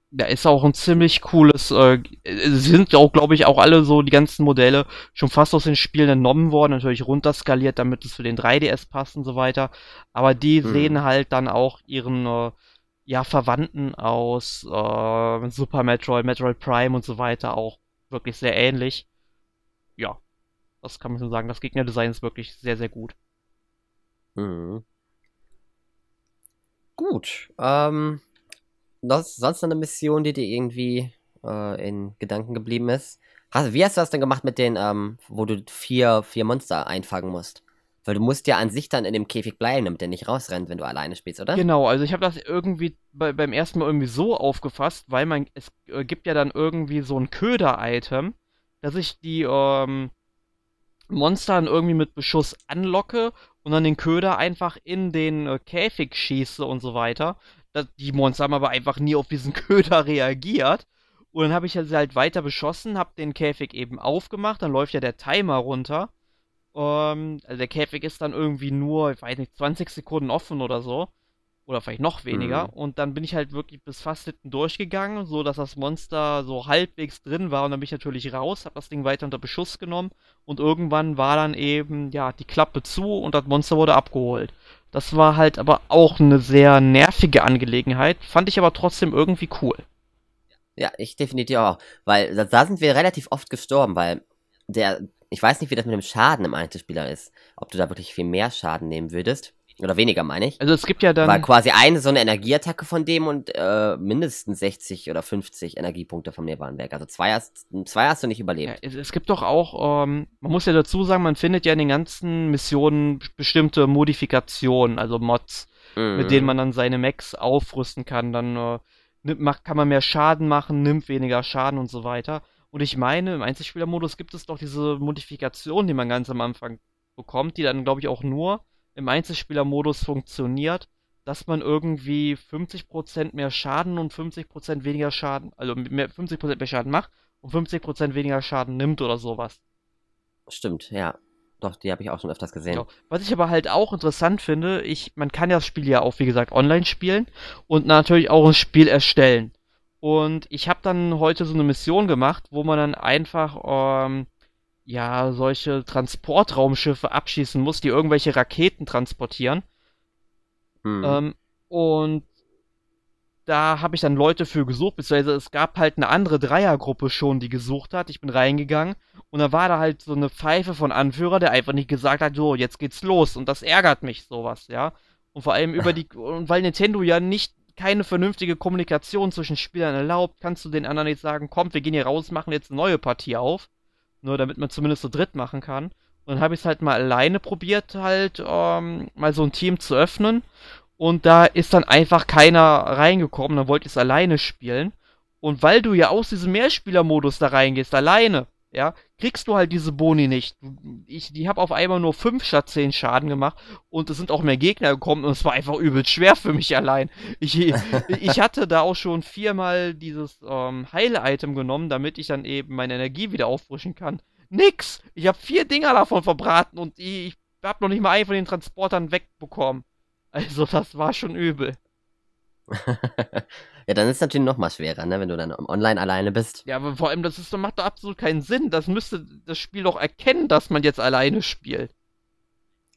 S2: Da ist auch ein ziemlich cooles, äh, sind auch, glaube ich, auch alle so die ganzen Modelle schon fast aus den Spielen entnommen worden, natürlich runterskaliert, damit es für den 3DS passt und so weiter. Aber die hm. sehen halt dann auch ihren, äh, ja, Verwandten aus äh, Super Metroid, Metroid Prime und so weiter auch wirklich sehr ähnlich. Ja, das kann man schon sagen. Das Gegnerdesign ist wirklich sehr, sehr gut.
S1: Mhm. Gut. Ähm, das, sonst noch eine Mission, die dir irgendwie äh, in Gedanken geblieben ist? Hast, wie hast du das denn gemacht mit den, ähm, wo du vier, vier Monster einfangen musst? Weil du musst ja an sich dann in dem Käfig bleiben, damit der nicht rausrennt, wenn du alleine spielst, oder?
S2: Genau, also ich habe das irgendwie bei, beim ersten Mal irgendwie so aufgefasst, weil man, es äh, gibt ja dann irgendwie so ein Köder-Item, dass ich die, ähm, Monster dann irgendwie mit Beschuss anlocke und dann den Köder einfach in den äh, Käfig schieße und so weiter. Das, die Monster haben aber einfach nie auf diesen [laughs] Köder reagiert. Und dann habe ich sie halt weiter beschossen, habe den Käfig eben aufgemacht, dann läuft ja der Timer runter. Ähm, also der Käfig ist dann irgendwie nur, ich weiß nicht, 20 Sekunden offen oder so. Oder vielleicht noch weniger. Mhm. Und dann bin ich halt wirklich bis fast hinten durchgegangen, so dass das Monster so halbwegs drin war. Und dann bin ich natürlich raus, habe das Ding weiter unter Beschuss genommen. Und irgendwann war dann eben, ja, die Klappe zu und das Monster wurde abgeholt. Das war halt aber auch eine sehr nervige Angelegenheit. Fand ich aber trotzdem irgendwie cool.
S1: Ja, ich definitiv auch. Weil da, da sind wir relativ oft gestorben, weil der, ich weiß nicht, wie das mit dem Schaden im Einzelspieler ist. Ob du da wirklich viel mehr Schaden nehmen würdest. Oder weniger, meine ich.
S2: Also es gibt ja dann.
S1: War quasi eine so eine Energieattacke von dem und äh, mindestens 60 oder 50 Energiepunkte waren weg. Also zwei hast, zwei hast du nicht überlebt.
S2: Ja, es, es, gibt doch auch, ähm, man muss ja dazu sagen, man findet ja in den ganzen Missionen bestimmte Modifikationen, also Mods, mhm. mit denen man dann seine Mechs aufrüsten kann. Dann äh, nimmt, macht, kann man mehr Schaden machen, nimmt weniger Schaden und so weiter. Und ich meine, im Einzelspielermodus gibt es doch diese Modifikation, die man ganz am Anfang bekommt, die dann, glaube ich, auch nur im Einzelspielermodus funktioniert, dass man irgendwie 50% mehr Schaden und 50% weniger Schaden, also mehr, 50% mehr Schaden macht und 50% weniger Schaden nimmt oder sowas.
S1: Stimmt, ja. Doch, die habe ich auch schon öfters gesehen. Genau.
S2: Was ich aber halt auch interessant finde, ich, man kann ja das Spiel ja auch, wie gesagt, online spielen und natürlich auch ein Spiel erstellen. Und ich habe dann heute so eine Mission gemacht, wo man dann einfach ähm, ja, solche Transportraumschiffe abschießen muss, die irgendwelche Raketen transportieren. Hm. Ähm, und da habe ich dann Leute für gesucht, beziehungsweise es gab halt eine andere Dreiergruppe schon, die gesucht hat. Ich bin reingegangen und da war da halt so eine Pfeife von Anführer, der einfach nicht gesagt hat, so, jetzt geht's los. Und das ärgert mich sowas, ja. Und vor allem über die, [laughs] und weil Nintendo ja nicht keine vernünftige Kommunikation zwischen Spielern erlaubt, kannst du den anderen nicht sagen, kommt, wir gehen hier raus, machen jetzt eine neue Partie auf. Nur damit man zumindest so dritt machen kann. Und dann habe ich es halt mal alleine probiert, halt ähm, mal so ein Team zu öffnen. Und da ist dann einfach keiner reingekommen. Dann wollte ich es alleine spielen. Und weil du ja aus diesem Mehrspielermodus da reingehst, alleine, ja, kriegst du halt diese Boni nicht. Ich, die habe auf einmal nur 5 statt 10 Schaden gemacht und es sind auch mehr Gegner gekommen und es war einfach übel schwer für mich allein. Ich, [laughs] ich hatte da auch schon viermal dieses ähm, Heile-Item genommen, damit ich dann eben meine Energie wieder auffrischen kann. Nix! Ich habe vier Dinger davon verbraten und ich, ich habe noch nicht mal einen von den Transportern wegbekommen. Also das war schon übel. [laughs]
S1: ja, dann ist es natürlich noch mal schwerer, ne, wenn du dann online alleine bist.
S2: Ja, aber vor allem, das ist, macht doch absolut keinen Sinn. Das müsste das Spiel doch erkennen, dass man jetzt alleine spielt.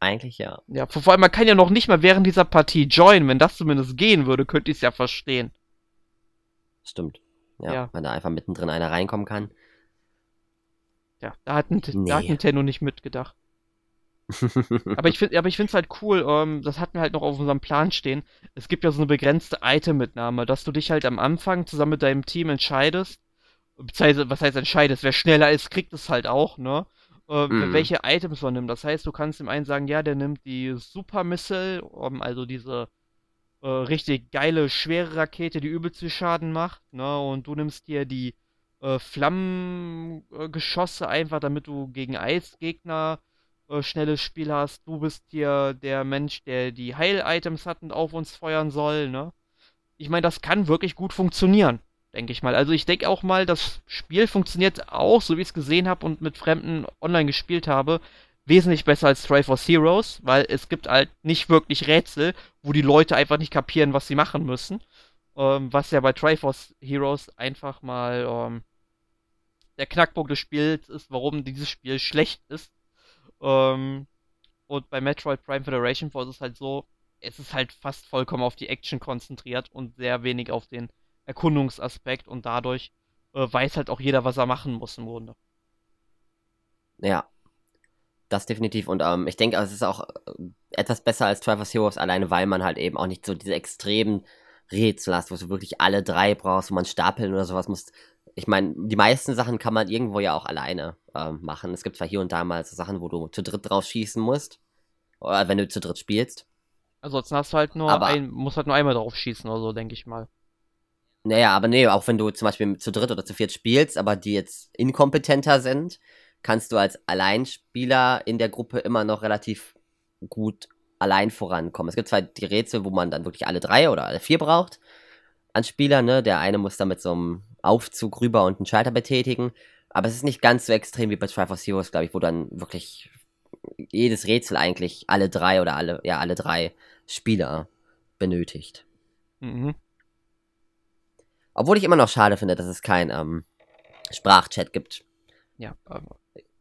S1: Eigentlich ja.
S2: Ja, vor allem, man kann ja noch nicht mal während dieser Partie joinen. Wenn das zumindest gehen würde, könnte ich es ja verstehen.
S1: Stimmt. Ja, ja, wenn da einfach mittendrin einer reinkommen kann.
S2: Ja, da hat, nee. da hat Nintendo nicht mitgedacht aber ich finde, es halt cool. Ähm, das hatten wir halt noch auf unserem Plan stehen. Es gibt ja so eine begrenzte Item-Mitnahme, dass du dich halt am Anfang zusammen mit deinem Team entscheidest. Beziehungsweise, was heißt entscheidest? Wer schneller ist, kriegt es halt auch, ne? Äh, mm. Welche Items man nimmt. Das heißt, du kannst dem einen sagen, ja, der nimmt die Super Missile, um, also diese äh, richtig geile, schwere Rakete, die übelst viel Schaden macht, ne? Und du nimmst dir die äh, Flammengeschosse einfach, damit du gegen Eisgegner äh, schnelles Spiel hast. Du bist hier der Mensch, der die Heil-Items hat und auf uns feuern soll, ne? Ich meine, das kann wirklich gut funktionieren, denke ich mal. Also ich denke auch mal, das Spiel funktioniert auch, so wie ich es gesehen habe und mit Fremden online gespielt habe, wesentlich besser als Triforce Heroes, weil es gibt halt nicht wirklich Rätsel, wo die Leute einfach nicht kapieren, was sie machen müssen. Ähm, was ja bei Triforce Heroes einfach mal ähm, der Knackpunkt des Spiels ist, warum dieses Spiel schlecht ist. Ähm, und bei Metroid Prime Federation Force ist es halt so, es ist halt fast vollkommen auf die Action konzentriert und sehr wenig auf den Erkundungsaspekt und dadurch äh, weiß halt auch jeder, was er machen muss im Grunde.
S1: Ja, das definitiv. Und ähm, ich denke, es ist auch äh, etwas besser als Traverse Heroes, alleine weil man halt eben auch nicht so diese extremen Rätsel hast, wo du wirklich alle drei brauchst, wo man stapeln oder sowas muss ich meine, die meisten Sachen kann man irgendwo ja auch alleine äh, machen. Es gibt zwar hier und da mal so Sachen, wo du zu dritt drauf schießen musst. Oder wenn du zu dritt spielst.
S2: Ansonsten hast du halt nur aber, ein, musst halt nur einmal drauf schießen oder so, denke ich mal.
S1: Naja, aber nee, auch wenn du zum Beispiel zu dritt oder zu viert spielst, aber die jetzt inkompetenter sind, kannst du als Alleinspieler in der Gruppe immer noch relativ gut allein vorankommen. Es gibt zwar die Rätsel, wo man dann wirklich alle drei oder alle vier braucht an Spieler, ne? Der eine muss da mit so einem Aufzug rüber und einen Schalter betätigen. Aber es ist nicht ganz so extrem wie bei Triforce Heroes, glaube ich, wo dann wirklich jedes Rätsel eigentlich alle drei oder alle, ja, alle drei Spieler benötigt. Mhm. Obwohl ich immer noch schade finde, dass es kein ähm, Sprachchat gibt.
S2: Ja, aber.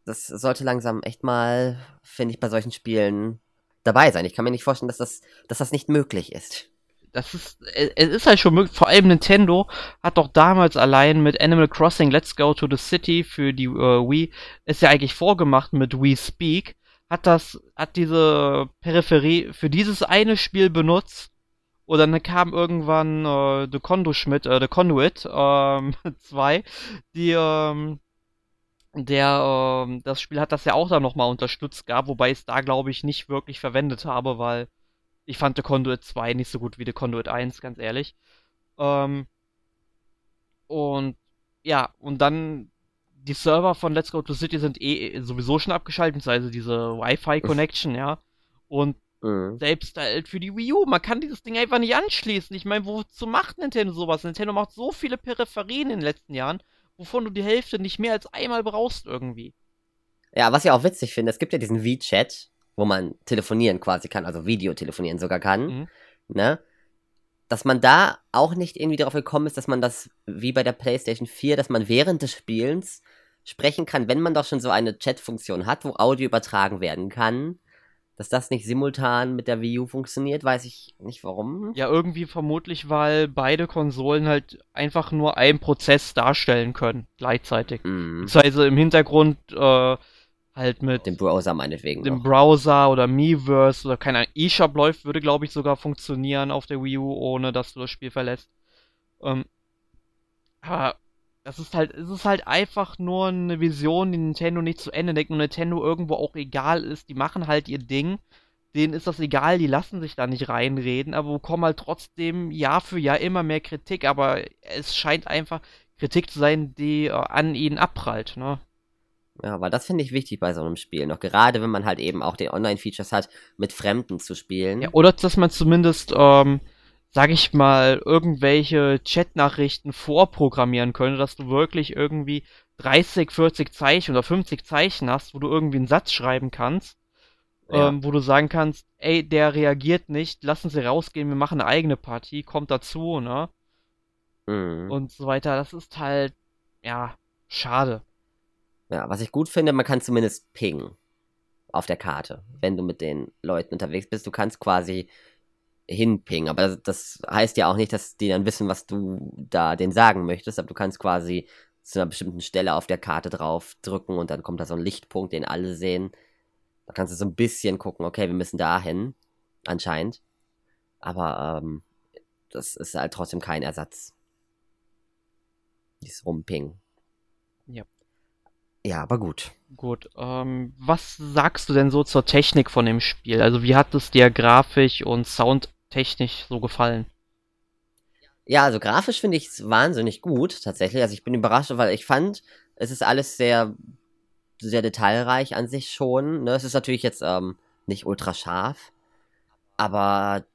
S1: Das sollte langsam echt mal, finde ich, bei solchen Spielen dabei sein. Ich kann mir nicht vorstellen, dass das, dass das nicht möglich ist.
S2: Das ist, es ist halt schon möglich. Vor allem Nintendo hat doch damals allein mit Animal Crossing Let's Go to the City für die äh, Wii ist ja eigentlich vorgemacht mit Wii Speak. Hat das, hat diese Peripherie für dieses eine Spiel benutzt und dann kam irgendwann äh, The Condo Schmidt, äh, The Conduit 2, ähm, [laughs] die ähm, der ähm, das Spiel hat das ja auch dann nochmal unterstützt gab, wobei ich es da glaube ich nicht wirklich verwendet habe, weil ich fand The Conduit 2 nicht so gut wie The Conduit 1, ganz ehrlich. Ähm, und ja, und dann die Server von Let's Go to City sind eh sowieso schon abgeschaltet, beziehungsweise diese Wi-Fi-Connection, ja. Und Mhm. Selbst halt für die Wii U, man kann dieses Ding einfach nicht anschließen. Ich meine, wozu macht Nintendo sowas? Nintendo macht so viele Peripherien in den letzten Jahren, wovon du die Hälfte nicht mehr als einmal brauchst irgendwie.
S1: Ja, was ich auch witzig finde, es gibt ja diesen V-Chat, wo man telefonieren quasi kann, also Videotelefonieren sogar kann, mhm. ne? Dass man da auch nicht irgendwie darauf gekommen ist, dass man das, wie bei der PlayStation 4, dass man während des Spielens sprechen kann, wenn man doch schon so eine Chat-Funktion hat, wo Audio übertragen werden kann dass das nicht simultan mit der Wii U funktioniert, weiß ich nicht warum.
S2: Ja, irgendwie vermutlich, weil beide Konsolen halt einfach nur einen Prozess darstellen können, gleichzeitig. Mhm. Beziehungsweise im Hintergrund äh, halt mit
S1: dem Browser meinetwegen.
S2: Dem noch. Browser oder Miiverse oder keine Ahnung, eShop läuft, würde glaube ich sogar funktionieren auf der Wii U, ohne dass du das Spiel verlässt. Ähm, aber das ist halt, es ist halt einfach nur eine Vision, die Nintendo nicht zu Ende denkt und Nintendo irgendwo auch egal ist. Die machen halt ihr Ding. Denen ist das egal, die lassen sich da nicht reinreden, aber bekommen halt trotzdem Jahr für Jahr immer mehr Kritik. Aber es scheint einfach Kritik zu sein, die äh, an ihnen abprallt, ne?
S1: Ja, aber das finde ich wichtig bei so einem Spiel noch. Gerade wenn man halt eben auch den Online-Features hat, mit Fremden zu spielen.
S2: Ja, oder dass man zumindest ähm, sag ich mal, irgendwelche Chatnachrichten vorprogrammieren könnte, dass du wirklich irgendwie 30, 40 Zeichen oder 50 Zeichen hast, wo du irgendwie einen Satz schreiben kannst, ja. ähm, wo du sagen kannst, ey, der reagiert nicht, lassen Sie rausgehen, wir machen eine eigene Partie, kommt dazu, ne? Mhm. Und so weiter. Das ist halt, ja, schade.
S1: Ja, was ich gut finde, man kann zumindest pingen auf der Karte, wenn du mit den Leuten unterwegs bist. Du kannst quasi hinpingen. Aber das heißt ja auch nicht, dass die dann wissen, was du da denen sagen möchtest. Aber du kannst quasi zu einer bestimmten Stelle auf der Karte drauf drücken und dann kommt da so ein Lichtpunkt, den alle sehen. Da kannst du so ein bisschen gucken, okay, wir müssen da hin. Anscheinend. Aber ähm, das ist halt trotzdem kein Ersatz. Dieses Rumping.
S2: Ja.
S1: Ja, aber gut.
S2: Gut, ähm, was sagst du denn so zur Technik von dem Spiel? Also wie hat es dir grafisch und Sound technisch so gefallen?
S1: Ja, also grafisch finde ich es wahnsinnig gut, tatsächlich. Also ich bin überrascht, weil ich fand, es ist alles sehr, sehr detailreich an sich schon. Ne? Es ist natürlich jetzt ähm, nicht ultra scharf, aber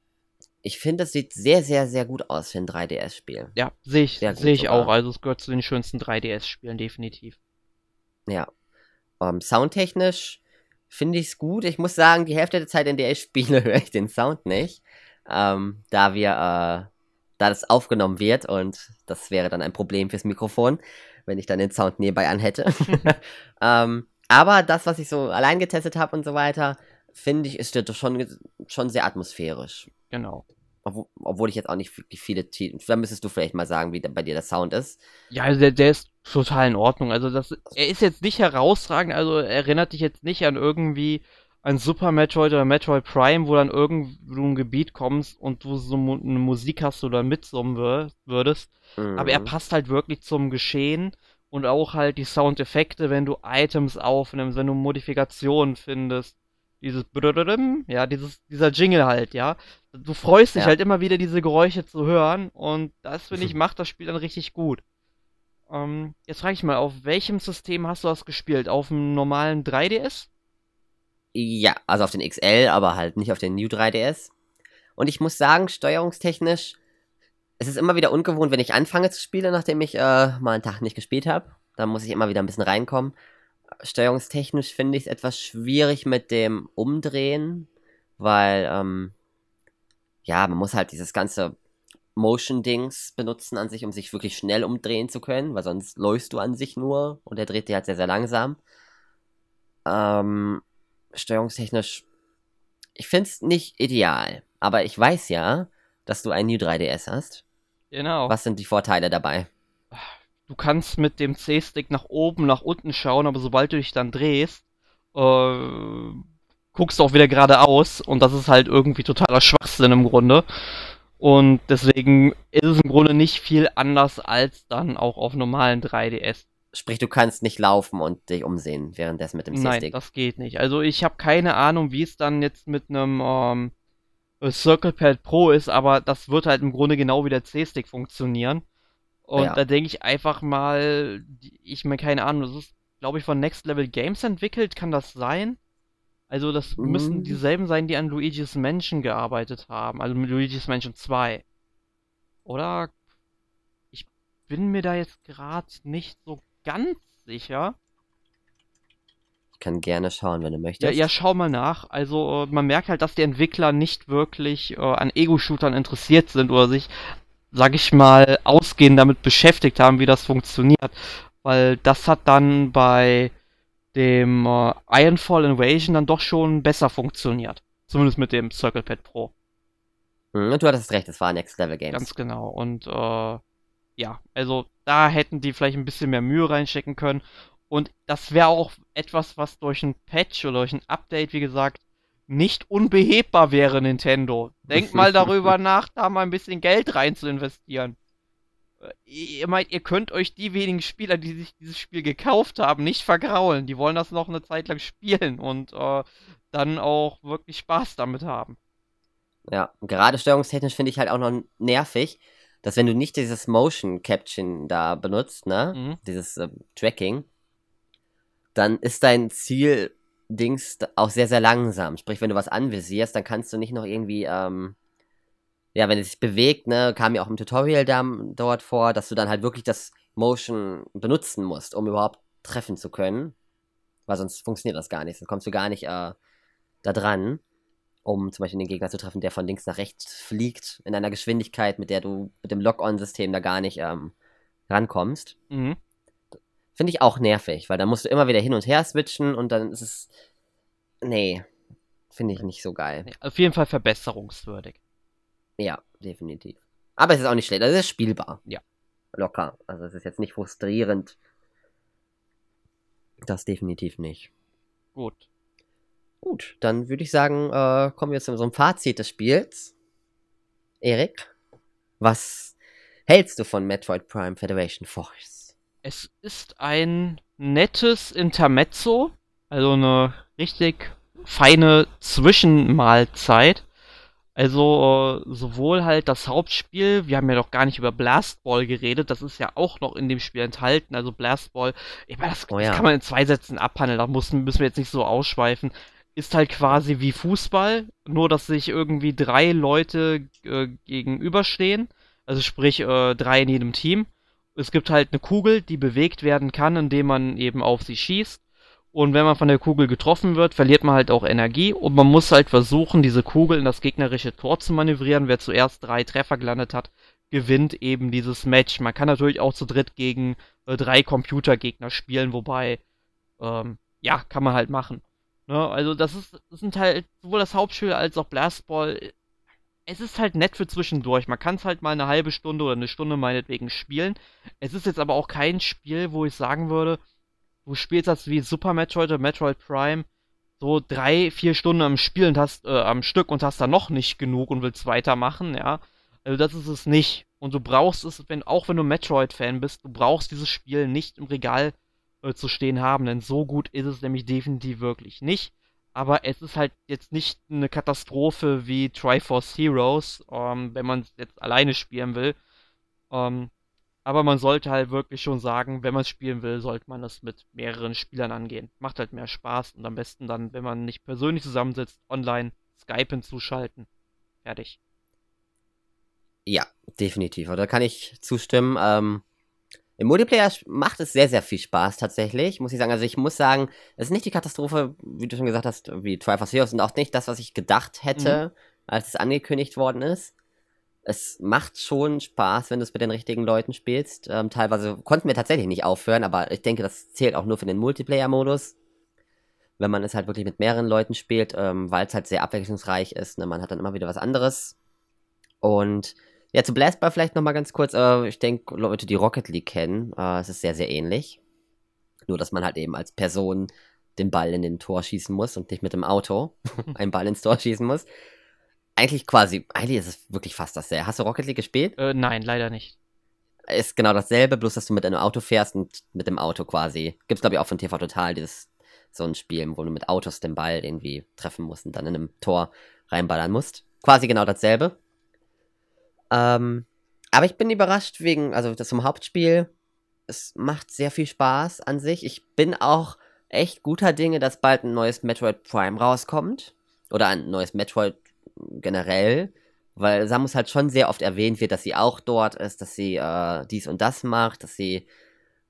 S1: ich finde, es sieht sehr, sehr, sehr gut aus für ein 3DS-Spiel.
S2: Ja, sehe ich, seh ich auch. Also es gehört zu den schönsten 3DS-Spielen, definitiv.
S1: Ja. Ähm, soundtechnisch finde ich es gut. Ich muss sagen, die Hälfte der Zeit, in der ich spiele, [laughs] höre ich den Sound nicht ähm, da wir, äh, da das aufgenommen wird und das wäre dann ein Problem fürs Mikrofon, wenn ich dann den Sound nebenbei an hätte. [laughs] ähm, aber das, was ich so allein getestet habe und so weiter, finde ich, ist schon, schon sehr atmosphärisch.
S2: Genau.
S1: Obwohl, ich jetzt auch nicht wirklich viele Titel. Da müsstest du vielleicht mal sagen, wie bei dir der Sound ist.
S2: Ja, also der, der ist total in Ordnung. Also das, er ist jetzt nicht herausragend, also erinnert dich jetzt nicht an irgendwie ein Super Metroid oder Metroid Prime, wo dann irgendwo ein Gebiet kommst und du so eine Musik hast oder mitsummen würdest. Mhm. Aber er mhm. passt halt wirklich zum Geschehen und auch halt die Soundeffekte, wenn du Items aufnimmst, wenn du Modifikationen findest. Dieses ja, dieses, dieser Jingle halt, ja. Du freust dich ja. halt immer wieder, diese Geräusche zu hören und das, finde ich, macht das Spiel dann richtig gut. Ähm, jetzt frage ich mal, auf welchem System hast du das gespielt? Auf dem normalen 3DS?
S1: Ja, also auf den XL, aber halt nicht auf den New 3DS. Und ich muss sagen, steuerungstechnisch, es ist immer wieder ungewohnt, wenn ich anfange zu spielen, nachdem ich äh, mal einen Tag nicht gespielt habe. Da muss ich immer wieder ein bisschen reinkommen. Steuerungstechnisch finde ich es etwas schwierig mit dem Umdrehen, weil, ähm, ja, man muss halt dieses ganze Motion-Dings benutzen an sich, um sich wirklich schnell umdrehen zu können, weil sonst läufst du an sich nur und er dreht dir halt sehr, sehr langsam. Ähm, steuerungstechnisch, ich finde es nicht ideal, aber ich weiß ja, dass du ein New 3DS hast.
S2: Genau.
S1: Was sind die Vorteile dabei?
S2: Du kannst mit dem C-Stick nach oben, nach unten schauen, aber sobald du dich dann drehst, äh, guckst du auch wieder geradeaus und das ist halt irgendwie totaler Schwachsinn im Grunde. Und deswegen ist es im Grunde nicht viel anders als dann auch auf normalen 3DS.
S1: Sprich, du kannst nicht laufen und dich umsehen währenddessen mit dem
S2: C-Stick. Nein, das geht nicht. Also ich habe keine Ahnung, wie es dann jetzt mit einem ähm, Circle Pad Pro ist, aber das wird halt im Grunde genau wie der C-Stick funktionieren. Und ja. da denke ich einfach mal, ich meine, keine Ahnung, das ist, glaube ich, von Next Level Games entwickelt, kann das sein? Also das mhm. müssen dieselben sein, die an Luigi's Mansion gearbeitet haben, also mit Luigi's Mansion 2. Oder? Ich bin mir da jetzt gerade nicht so ganz sicher.
S1: Ich kann gerne schauen, wenn du möchtest.
S2: Ja, ja, schau mal nach. Also äh, man merkt halt, dass die Entwickler nicht wirklich äh, an Ego-Shootern interessiert sind oder sich sag ich mal, ausgehend damit beschäftigt haben, wie das funktioniert. Weil das hat dann bei dem äh, Ironfall Invasion dann doch schon besser funktioniert. Zumindest mit dem Circle Pad Pro.
S1: Mhm, du hattest recht, es war Next Level Games.
S2: Ganz genau. Und äh, ja, also da hätten die vielleicht ein bisschen mehr Mühe reinstecken können. Und das wäre auch etwas, was durch ein Patch oder durch ein Update, wie gesagt, nicht unbehebbar wäre, Nintendo. Denkt mal [laughs] darüber nach, da mal ein bisschen Geld rein zu investieren. Äh, ihr meint, ihr könnt euch die wenigen Spieler, die sich dieses Spiel gekauft haben, nicht vergraulen. Die wollen das noch eine Zeit lang spielen und äh, dann auch wirklich Spaß damit haben.
S1: Ja, gerade steuerungstechnisch finde ich halt auch noch nervig, dass wenn du nicht dieses Motion Caption da benutzt, ne, mhm. dieses äh, Tracking, dann ist dein Ziel Dings auch sehr, sehr langsam. Sprich, wenn du was anvisierst, dann kannst du nicht noch irgendwie, ähm, ja, wenn es sich bewegt, ne, kam mir auch im Tutorial da, dort vor, dass du dann halt wirklich das Motion benutzen musst, um überhaupt treffen zu können. Weil sonst funktioniert das gar nicht. Sonst kommst du gar nicht äh, da dran, um zum Beispiel den Gegner zu treffen, der von links nach rechts fliegt, in einer Geschwindigkeit, mit der du mit dem Lock-on-System da gar nicht ähm, rankommst. Mhm. Finde ich auch nervig, weil da musst du immer wieder hin und her switchen und dann ist es. Nee, finde ich nicht so geil. Nee,
S2: auf jeden Fall verbesserungswürdig.
S1: Ja, definitiv. Aber es ist auch nicht schlecht, also es ist spielbar.
S2: Ja.
S1: Locker. Also es ist jetzt nicht frustrierend. Das definitiv nicht.
S2: Gut.
S1: Gut, dann würde ich sagen, äh, kommen wir zu einem Fazit des Spiels. Erik, was hältst du von Metroid Prime Federation Force?
S2: Es ist ein nettes Intermezzo, also eine richtig feine Zwischenmahlzeit. Also äh, sowohl halt das Hauptspiel, wir haben ja noch gar nicht über Blastball geredet, das ist ja auch noch in dem Spiel enthalten. Also Blastball, ich meine, das, oh ja. das, kann man in zwei Sätzen abhandeln, da müssen, müssen wir jetzt nicht so ausschweifen. Ist halt quasi wie Fußball, nur dass sich irgendwie drei Leute äh, gegenüberstehen. Also sprich äh, drei in jedem Team es gibt halt eine Kugel, die bewegt werden kann, indem man eben auf sie schießt. Und wenn man von der Kugel getroffen wird, verliert man halt auch Energie. Und man muss halt versuchen, diese Kugel in das gegnerische Tor zu manövrieren. Wer zuerst drei Treffer gelandet hat, gewinnt eben dieses Match. Man kann natürlich auch zu dritt gegen äh, drei Computergegner spielen, wobei, ähm, ja, kann man halt machen. Ne? Also das ist, das sind halt sowohl das Hauptspiel als auch Blastball es ist halt nett für zwischendurch. Man kann es halt mal eine halbe Stunde oder eine Stunde meinetwegen spielen. Es ist jetzt aber auch kein Spiel, wo ich sagen würde, du spielst das wie Super Metroid oder Metroid Prime so drei, vier Stunden am Spielen hast, äh, am Stück und hast da noch nicht genug und willst weitermachen, ja. Also das ist es nicht. Und du brauchst es, wenn, auch wenn du Metroid-Fan bist, du brauchst dieses Spiel nicht im Regal äh, zu stehen haben, denn so gut ist es nämlich definitiv wirklich nicht aber es ist halt jetzt nicht eine Katastrophe wie Triforce Heroes, ähm, wenn man es jetzt alleine spielen will. Ähm, Aber man sollte halt wirklich schon sagen, wenn man es spielen will, sollte man das mit mehreren Spielern angehen. Macht halt mehr Spaß und am besten dann, wenn man nicht persönlich zusammensitzt, online Skype hinzuschalten. Fertig.
S1: Ja, definitiv. Da kann ich zustimmen. Ähm, Im Multiplayer macht es sehr, sehr viel Spaß tatsächlich, muss ich sagen. Also ich muss sagen, es ist nicht die Katastrophe, wie du schon gesagt hast, wie Triforce Heroes und auch nicht das, was ich gedacht hätte, mhm. als es angekündigt worden ist es macht schon Spaß, wenn du es mit den richtigen Leuten spielst. Ähm, teilweise konnten wir tatsächlich nicht aufhören, aber ich denke, das zählt auch nur für den Multiplayer-Modus. Wenn man es halt wirklich mit mehreren Leuten spielt, ähm, weil es halt sehr abwechslungsreich ist. Ne? Man hat dann immer wieder was anderes. Und ja, zu Blastball vielleicht nochmal ganz kurz. Äh, ich denke, Leute, die Rocket League kennen, äh, es ist sehr, sehr ähnlich. Nur, dass man halt eben als Person den Ball in den Tor schießen muss und nicht mit dem Auto [laughs] einen Ball ins Tor schießen muss eigentlich quasi, eigentlich ist es wirklich fast dasselbe. Hast du Rocket League gespielt?
S2: Äh, nein, leider nicht.
S1: Ist genau dasselbe, bloß dass du mit einem Auto fährst und mit dem Auto quasi. Gibt's glaube ich auch von TV Total dieses so ein Spiel, wo du mit Autos den Ball irgendwie treffen musst und dann in einem Tor reinballern musst. Quasi genau dasselbe. Ähm, aber ich bin überrascht wegen, also das zum Hauptspiel. Es macht sehr viel Spaß an sich. Ich bin auch echt guter Dinge, dass bald ein neues Metroid Prime rauskommt. Oder ein neues Metroid generell, weil Samus halt schon sehr oft erwähnt wird, dass sie auch dort ist, dass sie äh, dies und das macht, dass sie,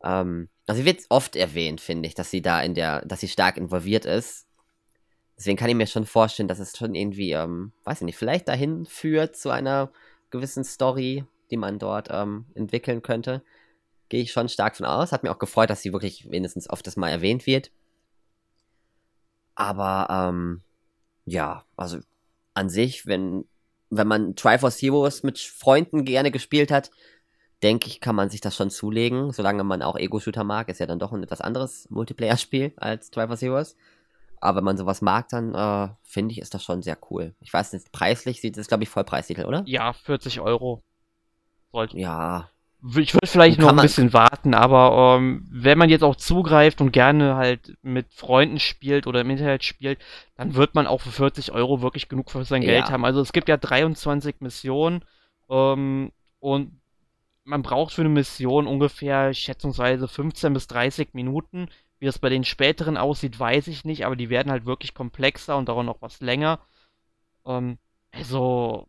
S1: ähm, also sie wird oft erwähnt, finde ich, dass sie da in der, dass sie stark involviert ist. Deswegen kann ich mir schon vorstellen, dass es schon irgendwie, ähm, weiß ich nicht, vielleicht dahin führt zu einer gewissen Story, die man dort ähm, entwickeln könnte. Gehe ich schon stark von aus. Hat mir auch gefreut, dass sie wirklich wenigstens oft das mal erwähnt wird. Aber, ähm, ja, also an sich, wenn, wenn man Triforce Heroes mit Freunden gerne gespielt hat, denke ich, kann man sich das schon zulegen, solange man auch Ego-Shooter mag, ist ja dann doch ein etwas anderes Multiplayer-Spiel als Triforce Heroes. Aber wenn man sowas mag, dann äh, finde ich, ist das schon sehr cool. Ich weiß nicht, preislich sieht es, glaube ich, Vollpreistitel, oder?
S2: Ja, 40 Euro.
S1: Sollte. Ja,
S2: ich würde vielleicht noch ein bisschen warten, aber ähm, wenn man jetzt auch zugreift und gerne halt mit Freunden spielt oder im Internet spielt, dann wird man auch für 40 Euro wirklich genug für sein ja. Geld haben. Also es gibt ja 23 Missionen ähm, und man braucht für eine Mission ungefähr schätzungsweise 15 bis 30 Minuten. Wie das bei den späteren aussieht, weiß ich nicht, aber die werden halt wirklich komplexer und dauern noch was länger. Ähm, also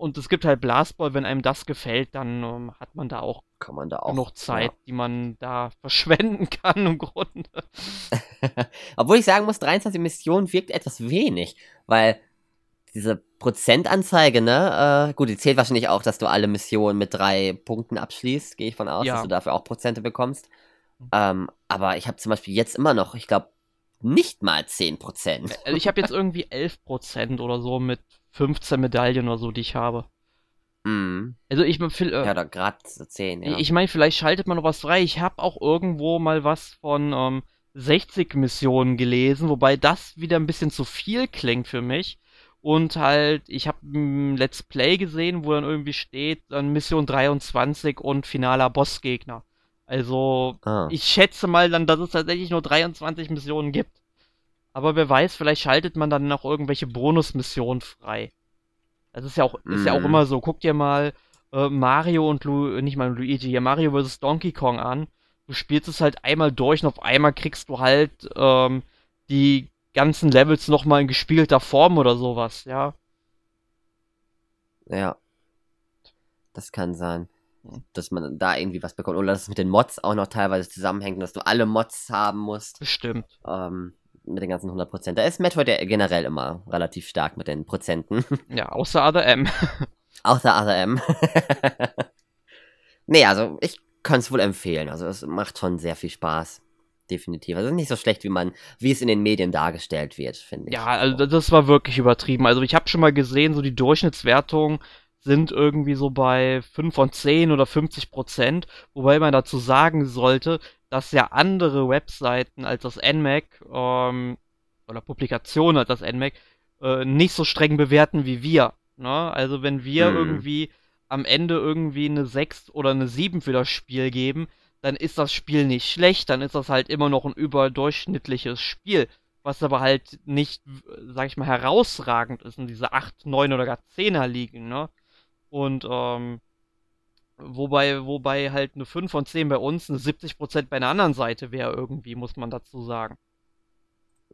S2: und es gibt halt Blastball, wenn einem das gefällt, dann ähm, hat man da auch,
S1: kann man da auch
S2: genug Zeit, ja. die man da [laughs] verschwenden kann im Grunde. [laughs]
S1: Obwohl ich sagen muss, 23 Missionen wirkt etwas wenig, weil diese Prozentanzeige, ne, äh, gut, die zählt wahrscheinlich auch, dass du alle Missionen mit drei Punkten abschließt, gehe ich von aus, ja. dass du dafür auch Prozente bekommst. Ähm, aber ich habe zum Beispiel jetzt immer noch, ich glaube, nicht mal 10%.
S2: Also ich habe jetzt irgendwie 11% oder so mit 15 Medaillen oder so, die ich habe.
S1: Mhm.
S2: Also ich äh,
S1: Ja, da gerade 10, ja.
S2: Ich meine, vielleicht schaltet man noch was frei. Ich habe auch irgendwo mal was von ähm, 60 Missionen gelesen, wobei das wieder ein bisschen zu viel klingt für mich. Und halt, ich habe ein Let's Play gesehen, wo dann irgendwie steht, dann Mission 23 und finaler Bossgegner. Also, ah. ich schätze mal dann, dass es tatsächlich nur 23 Missionen gibt. Aber wer weiß, vielleicht schaltet man dann noch irgendwelche Bonusmissionen frei. Das ist ja auch, ist ja auch mhm. immer so. Guck dir mal äh, Mario und Lu nicht mal Luigi, hier Mario vs. Donkey Kong an. Du spielst es halt einmal durch und auf einmal kriegst du halt ähm, die ganzen Levels nochmal in gespiegelter Form oder sowas, ja.
S1: Ja. Das kann sein. Dass man da irgendwie was bekommt. Oder dass es mit den Mods auch noch teilweise zusammenhängt, dass du alle Mods haben musst.
S2: Bestimmt.
S1: Ähm, mit den ganzen 100%. Da ist Metroid ja generell immer relativ stark mit den Prozenten. [laughs]
S2: Ja, außer Other M. [laughs]
S1: außer Other M. [laughs] nee, also ich kann es wohl empfehlen. Also es macht schon sehr viel Spaß. Definitiv. Also nicht so schlecht, wie man, wie es in den Medien dargestellt wird, finde ich.
S2: Ja, also das war wirklich übertrieben. Also ich habe schon mal gesehen, so die Durchschnittswertungen sind irgendwie so bei 5 von 10 oder 50 Prozent, wobei man dazu sagen sollte, dass ja andere Webseiten als das NMAC ähm, oder Publikationen als das NMAC äh, nicht so streng bewerten wie wir. Ne? Also wenn wir mhm. irgendwie am Ende irgendwie eine 6 oder eine 7 für das Spiel geben, dann ist das Spiel nicht schlecht, dann ist das halt immer noch ein überdurchschnittliches Spiel, was aber halt nicht, sag ich mal, herausragend ist in diese 8, 9 oder gar 10er liegen, ne? Und ähm, Wobei, wobei halt eine 5 von 10 bei uns, eine 70% bei einer anderen Seite wäre irgendwie, muss man dazu sagen.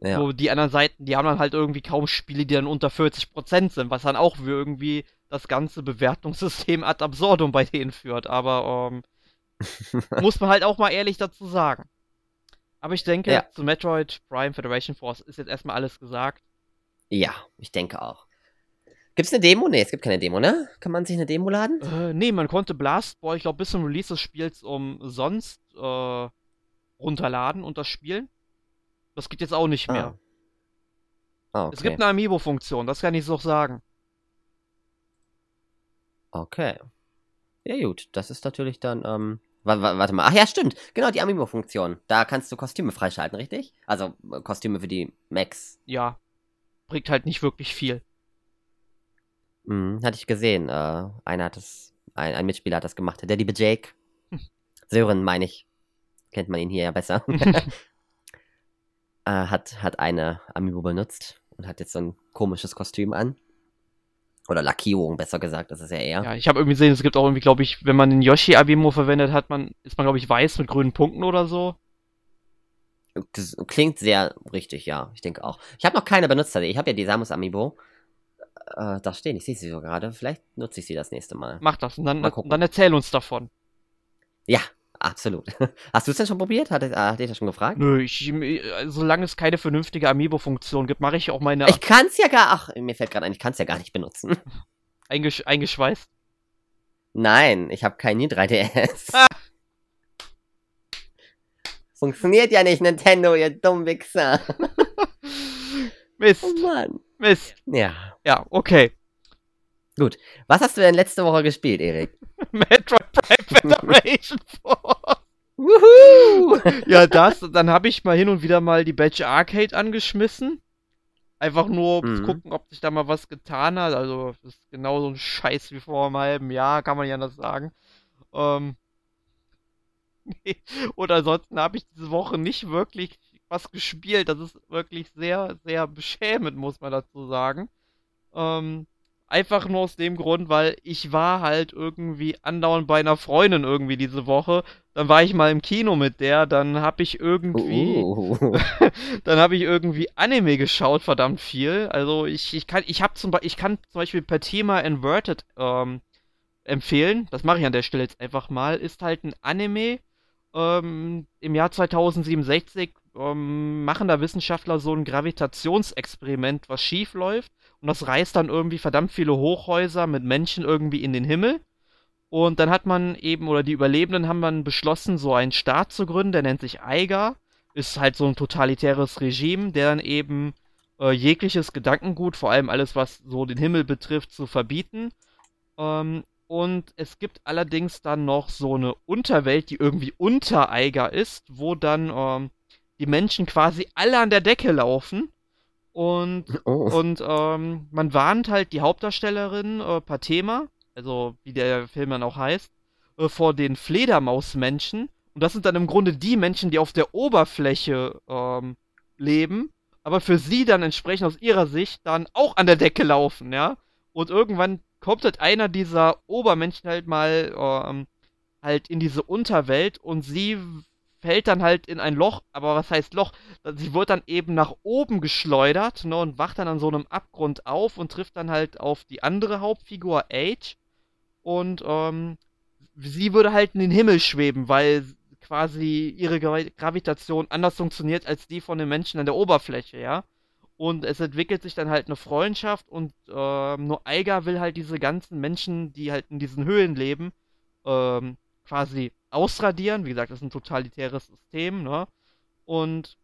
S1: Ja.
S2: So, die anderen Seiten, die haben dann halt irgendwie kaum Spiele, die dann unter 40% sind, was dann auch wie irgendwie das ganze Bewertungssystem ad absurdum bei denen führt. Aber ähm, [laughs] muss man halt auch mal ehrlich dazu sagen. Aber ich denke,
S1: Ja.
S2: zu Metroid Prime Federation Force ist jetzt erstmal alles gesagt.
S1: Ja, ich denke auch. Gibt's eine Demo? Nee, es gibt keine Demo, ne? Kann man sich eine Demo laden?
S2: Äh, nee, man konnte Blast Boy, ich glaube, bis zum Release des Spiels umsonst äh, runterladen und das spielen. Das geht jetzt auch nicht mehr.
S1: Ah. Okay.
S2: Es gibt eine Amiibo-Funktion, das kann ich so sagen.
S1: Okay. Ja, gut. Das ist natürlich dann, ähm. wa- wa- Warte mal. Ach ja, stimmt. Genau, die Amiibo-Funktion. Da kannst du Kostüme freischalten, richtig? Also äh, Kostüme für die Max.
S2: Ja, bringt halt nicht wirklich viel.
S1: Mhm, hatte ich gesehen. Äh, einer hat das, ein, ein Mitspieler hat das gemacht. Der liebe Jake.
S2: Hm.
S1: Sören, meine ich. Kennt man ihn hier ja besser. [laughs] äh, hat, hat eine Amiibo benutzt und hat jetzt so ein komisches Kostüm an. Oder Lackierung, besser gesagt, das ist ja eher.
S2: Ja, ich habe irgendwie gesehen, es gibt auch irgendwie, glaube ich, wenn man den Yoshi Abimo verwendet, hat man, ist man, glaube ich, weiß mit grünen Punkten oder so.
S1: Das klingt sehr richtig, ja. Ich denke auch. Ich habe noch keine benutzt. Also ich habe ja die Samus Amiibo. Äh, da stehen. Ich sehe sie so gerade. Vielleicht nutze ich sie das nächste Mal.
S2: Mach das und dann,
S1: Mal gucken.
S2: dann erzähl uns davon.
S1: Ja, absolut. [laughs] Hast du es denn schon probiert? Hat, äh, hat dich das schon gefragt?
S2: Nö, ich, äh, solange es keine vernünftige Amiibo-Funktion gibt, mache ich auch meine
S1: Ich kann es ja gar. Ach, mir fällt gerade ein, ich kann es ja gar nicht benutzen. [laughs]
S2: eingesch eingeschweißt.
S1: Nein, ich habe kein New 3DS. [laughs]
S2: Ah.
S1: Funktioniert ja nicht, Nintendo, ihr dummen Wichser.
S2: Mist,
S1: Oh Mann.
S2: Mist.
S1: Ja.
S2: Ja, okay.
S1: Was hast du denn letzte Woche gespielt, Erik? [laughs]
S2: Metroid Prime Federation [laughs] Force.
S1: Wuhu! [laughs]
S2: Ja, das, dann habe ich mal hin und wieder mal die Batch Arcade angeschmissen. Einfach nur um zu
S1: Mhm.
S2: gucken, ob sich da mal was getan hat. Also, das ist genauso ein Scheiß wie vor einem halben Jahr, kann man ja das sagen. Ähm. nee. Und ansonsten habe ich diese Woche nicht wirklich was gespielt. Das ist wirklich sehr, sehr beschämend, muss man dazu sagen. Ähm, einfach nur aus dem Grund, weil ich war halt irgendwie andauernd bei einer Freundin irgendwie diese Woche. Dann war ich mal im Kino mit der, dann habe ich irgendwie
S1: Uh. [laughs] [laughs]
S2: dann habe ich irgendwie Anime geschaut, verdammt viel. Also ich, ich kann, ich habe zum Beispiel, ich kann zum Beispiel per Thema Inverted ähm, empfehlen. Das mache ich an der Stelle jetzt einfach mal. Ist halt ein Anime. Ähm, Im Jahr 2067 ähm, machen da Wissenschaftler so ein Gravitationsexperiment, was schief läuft. Und das reißt dann irgendwie verdammt viele Hochhäuser mit Menschen irgendwie in den Himmel. Und dann hat man eben, oder die Überlebenden haben dann beschlossen, so einen Staat zu gründen, der nennt sich Eiger. Ist halt so ein totalitäres Regime, der dann eben äh, jegliches Gedankengut, vor allem alles, was so den Himmel betrifft, zu verbieten. Ähm, und es gibt allerdings dann noch so eine Unterwelt, die irgendwie unter Eiger ist, wo dann ähm, die Menschen quasi alle an der Decke laufen. Und [laughs]
S1: Oh.
S2: und ähm, man warnt halt die Hauptdarstellerin äh, Patema, also wie der Film dann auch heißt, äh, vor den Fledermausmenschen. Und das sind dann im Grunde die Menschen, die auf der Oberfläche ähm, leben, aber für sie dann entsprechend aus ihrer Sicht dann auch an der Decke laufen, ja. Und irgendwann kommt halt einer dieser Obermenschen halt mal ähm, halt in diese Unterwelt und sie fällt dann halt in ein Loch, aber was heißt Loch? Sie wird dann eben nach oben geschleudert ne, und wacht dann an so einem Abgrund auf und trifft dann halt auf die andere Hauptfigur, Age. Und ähm, sie würde halt in den Himmel schweben, weil quasi ihre Gra Gravitation anders funktioniert als die von den Menschen an der Oberfläche, ja. Und es entwickelt sich dann halt eine Freundschaft und ähm, nur Eiger will halt diese ganzen Menschen, die halt in diesen Höhlen leben, ähm, quasi ausradieren. Wie gesagt, das ist ein totalitäres System, ne? Und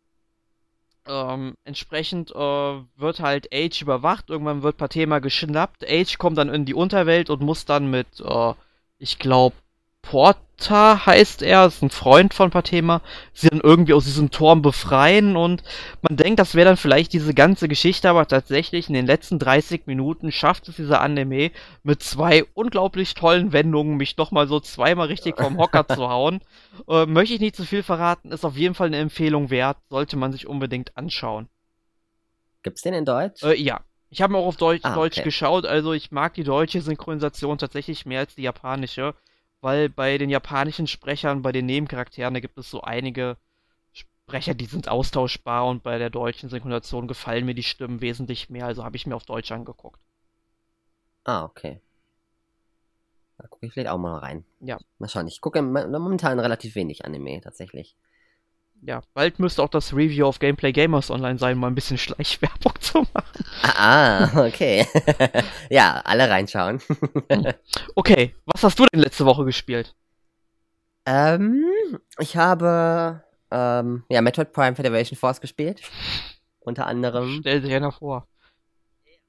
S2: ähm, entsprechend äh, wird halt Age überwacht. Irgendwann wird Patema geschnappt. Age kommt dann in die Unterwelt und muss dann mit, äh, ich glaube, Porta heißt er, ist ein Freund von Patema, sie dann irgendwie aus diesem Turm befreien und man denkt, das wäre dann vielleicht diese ganze Geschichte, aber tatsächlich in den letzten 30 Minuten schafft es dieser Anime mit zwei unglaublich tollen Wendungen, mich nochmal so zweimal richtig vom Hocker zu hauen. [laughs] Äh, möchte ich nicht zu viel verraten, ist auf jeden Fall eine Empfehlung wert, sollte man sich unbedingt anschauen.
S1: Gibt's den in Deutsch?
S2: Äh, ja. Ich habe auch auf Deutsch,
S1: Ah,
S2: Deutsch
S1: okay.
S2: geschaut, also ich mag die deutsche Synchronisation tatsächlich mehr als die japanische, weil bei den japanischen Sprechern, bei den Nebencharakteren, da gibt es so einige Sprecher, die sind austauschbar und bei der deutschen Synchronisation gefallen mir die Stimmen wesentlich mehr, also habe ich mir auf Deutsch angeguckt.
S1: Ah, okay. Da gucke ich vielleicht auch mal rein.
S2: Ja.
S1: Mal schauen. Ich gucke momentan relativ wenig Anime, tatsächlich.
S2: Ja, bald müsste auch das Review auf Gameplay Gamers online sein, mal ein bisschen [laughs] Schleichwerbung zu machen.
S1: Ah, ah okay. [laughs] ja, alle reinschauen. [laughs]
S2: okay, was hast du denn letzte Woche gespielt?
S1: Ähm, ich habe ähm, ja, Metroid Prime Federation Force gespielt. Unter anderem.
S2: Stell dir einer vor.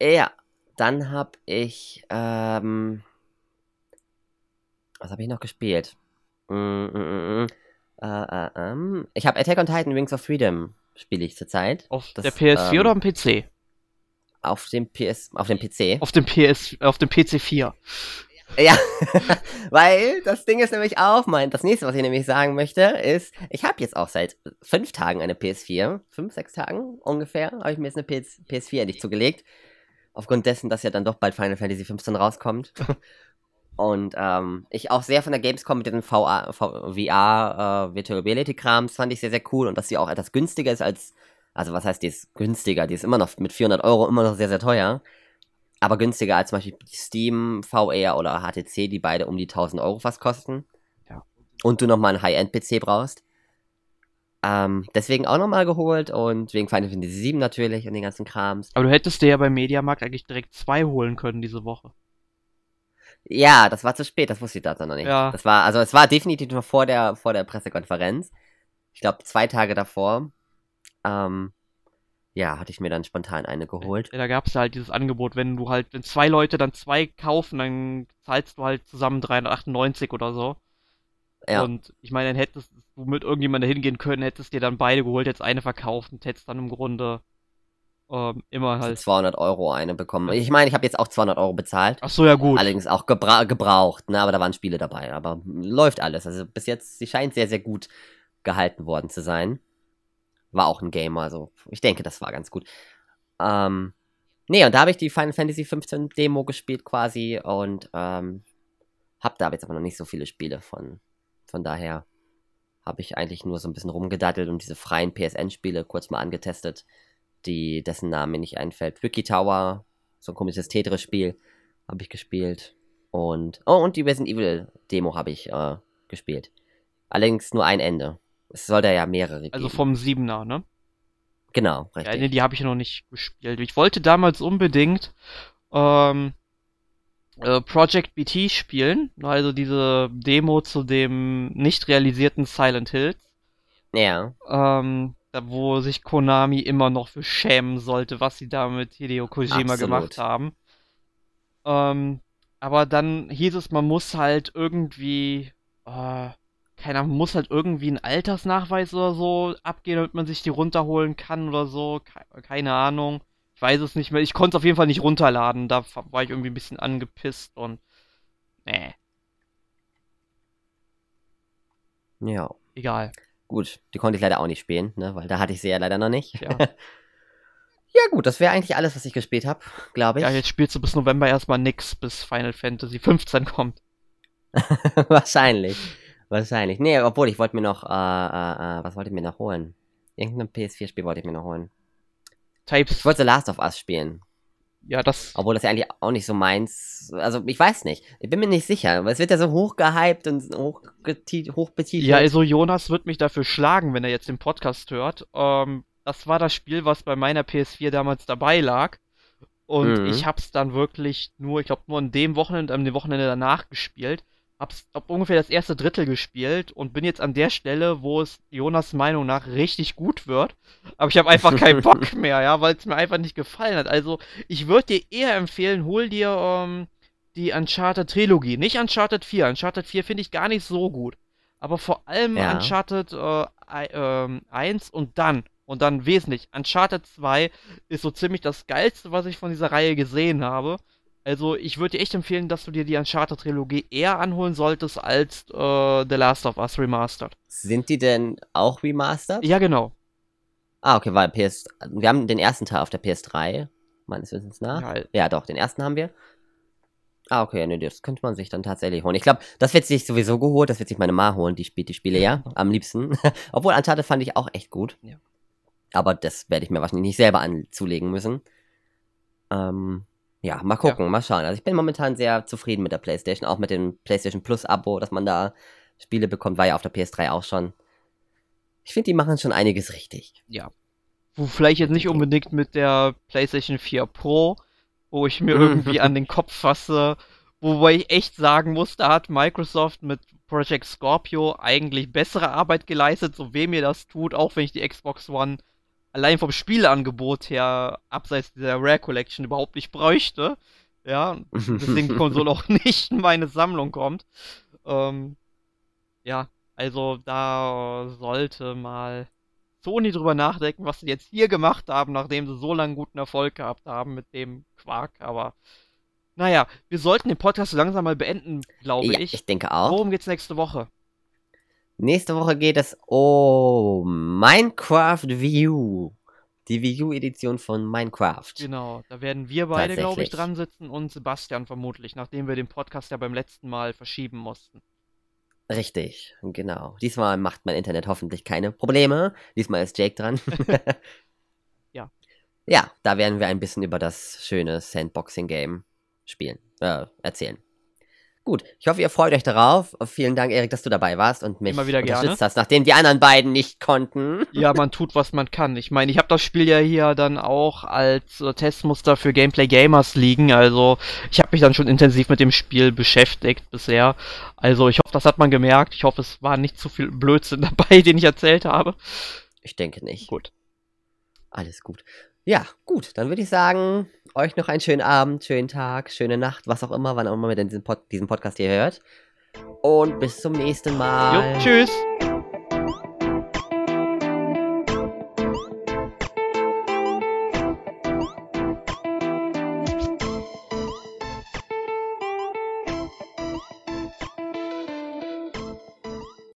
S1: Ja, dann habe ich ähm, was habe ich noch gespielt? Mm, mm, mm, mm. Äh, äh, ähm. Ich habe Attack on Titan Wings of Freedom spiele ich zurzeit.
S2: Auf das, der PS4 ähm, oder am PC?
S1: Auf dem PS, auf dem PC.
S2: Auf dem PS, auf dem PC 4.
S1: Ja, [laughs] weil das Ding ist nämlich auch mein, das nächste, was ich nämlich sagen möchte, ist, ich habe jetzt auch seit fünf Tagen eine PS4, fünf, sechs Tagen ungefähr, habe ich mir jetzt eine PS, PS4 endlich zugelegt. Aufgrund dessen, dass ja dann doch bald Final Fantasy 15 rauskommt. [laughs] Und ähm, ich auch sehr von der Gamescom mit den VR, VR äh, Virtual Reality Krams fand ich sehr, sehr cool und dass sie auch etwas günstiger ist als, also was heißt, die ist günstiger, die ist immer noch mit 400 Euro immer noch sehr, sehr teuer. Aber günstiger als zum Beispiel Steam, VR oder HTC, die beide um die 1000 Euro fast kosten. Ja. Und du nochmal einen High-End-PC brauchst. Ähm, deswegen auch nochmal geholt und wegen Final Fantasy 7 natürlich und den ganzen Krams.
S2: Aber du hättest dir ja beim Mediamarkt eigentlich direkt zwei holen können diese Woche.
S1: Ja, das war zu spät, das wusste ich da noch nicht. Ja. Das war, also es war definitiv noch vor der, vor der Pressekonferenz. Ich glaube, zwei Tage davor. Ähm, ja, hatte ich mir dann spontan eine geholt.
S2: Ja, da gab es halt dieses Angebot, wenn du halt, wenn zwei Leute dann zwei kaufen, dann zahlst du halt zusammen 398 oder so. Ja. Und ich meine, dann hättest du mit irgendjemandem hingehen können, hättest dir dann beide geholt, hättest eine verkauft und hättest dann im Grunde ähm, immer halt.
S1: 200 Euro eine bekommen. Ich meine, ich habe jetzt auch 200 Euro bezahlt.
S2: Ach so, ja gut.
S1: Allerdings auch gebra gebraucht, ne? Aber da waren Spiele dabei. Aber läuft alles. Also bis jetzt, sie scheint sehr, sehr gut gehalten worden zu sein. War auch ein Game, also ich denke, das war ganz gut. Ähm, nee, und da habe ich die Final Fantasy 15 Demo gespielt quasi und ähm, hab da jetzt aber noch nicht so viele Spiele von. Von daher habe ich eigentlich nur so ein bisschen rumgedattelt und diese freien PSN-Spiele kurz mal angetestet die, dessen Name mir nicht einfällt. Wiki Tower, so ein komisches Tetris-Spiel, habe ich gespielt. Und, oh, und die Resident Evil Demo habe ich äh, gespielt. Allerdings nur ein Ende. Es soll da ja mehrere
S2: geben. Also vom Siebener, ne?
S1: Genau, richtig.
S2: Ja, nee, die habe ich noch nicht gespielt. Ich wollte damals unbedingt ähm, äh, Project BT spielen, also diese Demo zu dem nicht realisierten Silent Hills.
S1: Ja.
S2: Ähm, wo sich Konami immer noch für schämen sollte, was sie da mit Hideo Kojima Absolut. gemacht haben. Ähm, aber dann hieß es, man muss halt irgendwie, äh, keiner muss halt irgendwie einen Altersnachweis oder so abgehen, damit man sich die runterholen kann oder so. Keine Ahnung. Ich weiß es nicht mehr. Ich konnte es auf jeden Fall nicht runterladen. Da war ich irgendwie ein bisschen angepisst und. Nee.
S1: Ja.
S2: Egal.
S1: Gut, die konnte ich leider auch nicht spielen, ne? weil da hatte ich sie ja leider noch nicht.
S2: Ja, [laughs]
S1: ja gut, das wäre eigentlich alles, was ich gespielt habe, glaube ich.
S2: Ja, jetzt spielst du bis November erstmal nix, bis Final Fantasy 15 kommt. [laughs]
S1: Wahrscheinlich. Wahrscheinlich. Nee, obwohl ich wollte mir noch, äh, äh, äh, was wollte ich mir noch holen? Irgendein PS4-Spiel wollte ich mir noch holen.
S2: Types.
S1: Ich wollte The Last of Us spielen.
S2: Ja, das.
S1: Obwohl das ja eigentlich auch nicht so meins. Also, ich weiß nicht. Ich bin mir nicht sicher. Aber es wird ja so hochgehypt und hochbetitelt.
S2: Ja, also Jonas wird mich dafür schlagen, wenn er jetzt den Podcast hört. Ähm, das war das Spiel, was bei meiner PS4 damals dabei lag. Und mhm. ich hab's dann wirklich nur, ich glaube, nur an dem Wochenende, an dem Wochenende danach gespielt hab's hab ungefähr das erste Drittel gespielt und bin jetzt an der Stelle, wo es Jonas Meinung nach richtig gut wird. Aber ich habe einfach keinen [laughs] Bock mehr, ja, weil es mir einfach nicht gefallen hat. Also ich würde dir eher empfehlen, hol dir ähm, die Uncharted Trilogie. Nicht Uncharted 4. Uncharted 4 finde ich gar nicht so gut. Aber vor allem ja. Uncharted äh, äh, 1 und dann. Und dann wesentlich. Uncharted 2 ist so ziemlich das geilste, was ich von dieser Reihe gesehen habe. Also ich würde dir echt empfehlen, dass du dir die Uncharted-Trilogie eher anholen solltest als äh, The Last of Us Remastered.
S1: Sind die denn auch remastered?
S2: Ja, genau.
S1: Ah, okay, weil PS. Wir haben den ersten Teil auf der PS3, meines Wissens nach. Ja, ja doch, den ersten haben wir. Ah, okay, ne, das könnte man sich dann tatsächlich holen. Ich glaube, das wird sich sowieso geholt, das wird sich meine Ma holen, die spielt die Spiele ja am liebsten. [laughs] Obwohl Uncharted fand ich auch echt gut.
S2: Ja.
S1: Aber das werde ich mir wahrscheinlich nicht selber anzulegen müssen. Ähm, ja, mal gucken, mal schauen. Also ich bin momentan sehr zufrieden mit der PlayStation, auch mit dem PlayStation Plus Abo, dass man da Spiele bekommt, war ja auf der PS3 auch schon. Ich finde, die machen schon einiges richtig.
S2: Ja. Wo vielleicht jetzt nicht unbedingt mit der PlayStation 4 Pro, wo ich mir [laughs] irgendwie an den Kopf fasse, wobei ich echt sagen muss, da hat Microsoft mit Project Scorpio eigentlich bessere Arbeit geleistet, so weh mir das tut, auch wenn ich die Xbox One allein vom Spieleangebot her, abseits dieser Rare Collection, überhaupt nicht bräuchte. Ja, [laughs] deswegen die Konsole auch nicht in meine Sammlung kommt. Ähm, ja, also da sollte mal Sony drüber nachdenken, was sie jetzt hier gemacht haben, nachdem sie so lange guten Erfolg gehabt haben mit dem Quark. Aber naja, wir sollten den Podcast so langsam mal beenden, glaube
S1: ja,
S2: ich.
S1: ich denke auch.
S2: Worum geht's nächste Woche?
S1: Nächste Woche geht es um Minecraft U. Die Wii U-Edition von Minecraft.
S2: Genau, da werden wir beide, glaube ich, dran sitzen und Sebastian vermutlich, nachdem wir den Podcast ja beim letzten Mal verschieben mussten.
S1: Richtig, genau. Diesmal macht mein Internet hoffentlich keine Probleme. Diesmal ist Jake dran. [laughs]
S2: Ja.
S1: Ja, da werden wir ein bisschen über das schöne Sandboxing-Game spielen, äh, erzählen. Gut, ich hoffe, ihr freut euch darauf. Vielen Dank, Erik, dass du dabei warst und mich
S2: Immer wieder
S1: unterstützt
S2: gerne.
S1: hast, nachdem die anderen beiden nicht konnten.
S2: Ja, man tut, was man kann. Ich meine, ich habe das Spiel ja hier dann auch als äh, Testmuster für Gameplay Gamers liegen. Also ich habe mich dann schon intensiv mit dem Spiel beschäftigt bisher. Also ich hoffe, das hat man gemerkt. Ich hoffe, es war nicht zu viel Blödsinn [laughs] dabei, den ich erzählt habe.
S1: Ich denke nicht.
S2: Gut.
S1: Alles gut. Ja, gut, dann würde ich sagen, euch noch einen schönen Abend, schönen Tag, schöne Nacht, was auch immer, wann auch immer ihr diesen, Pod diesen Podcast hier hört. Und bis zum nächsten Mal.
S2: Jo, tschüss.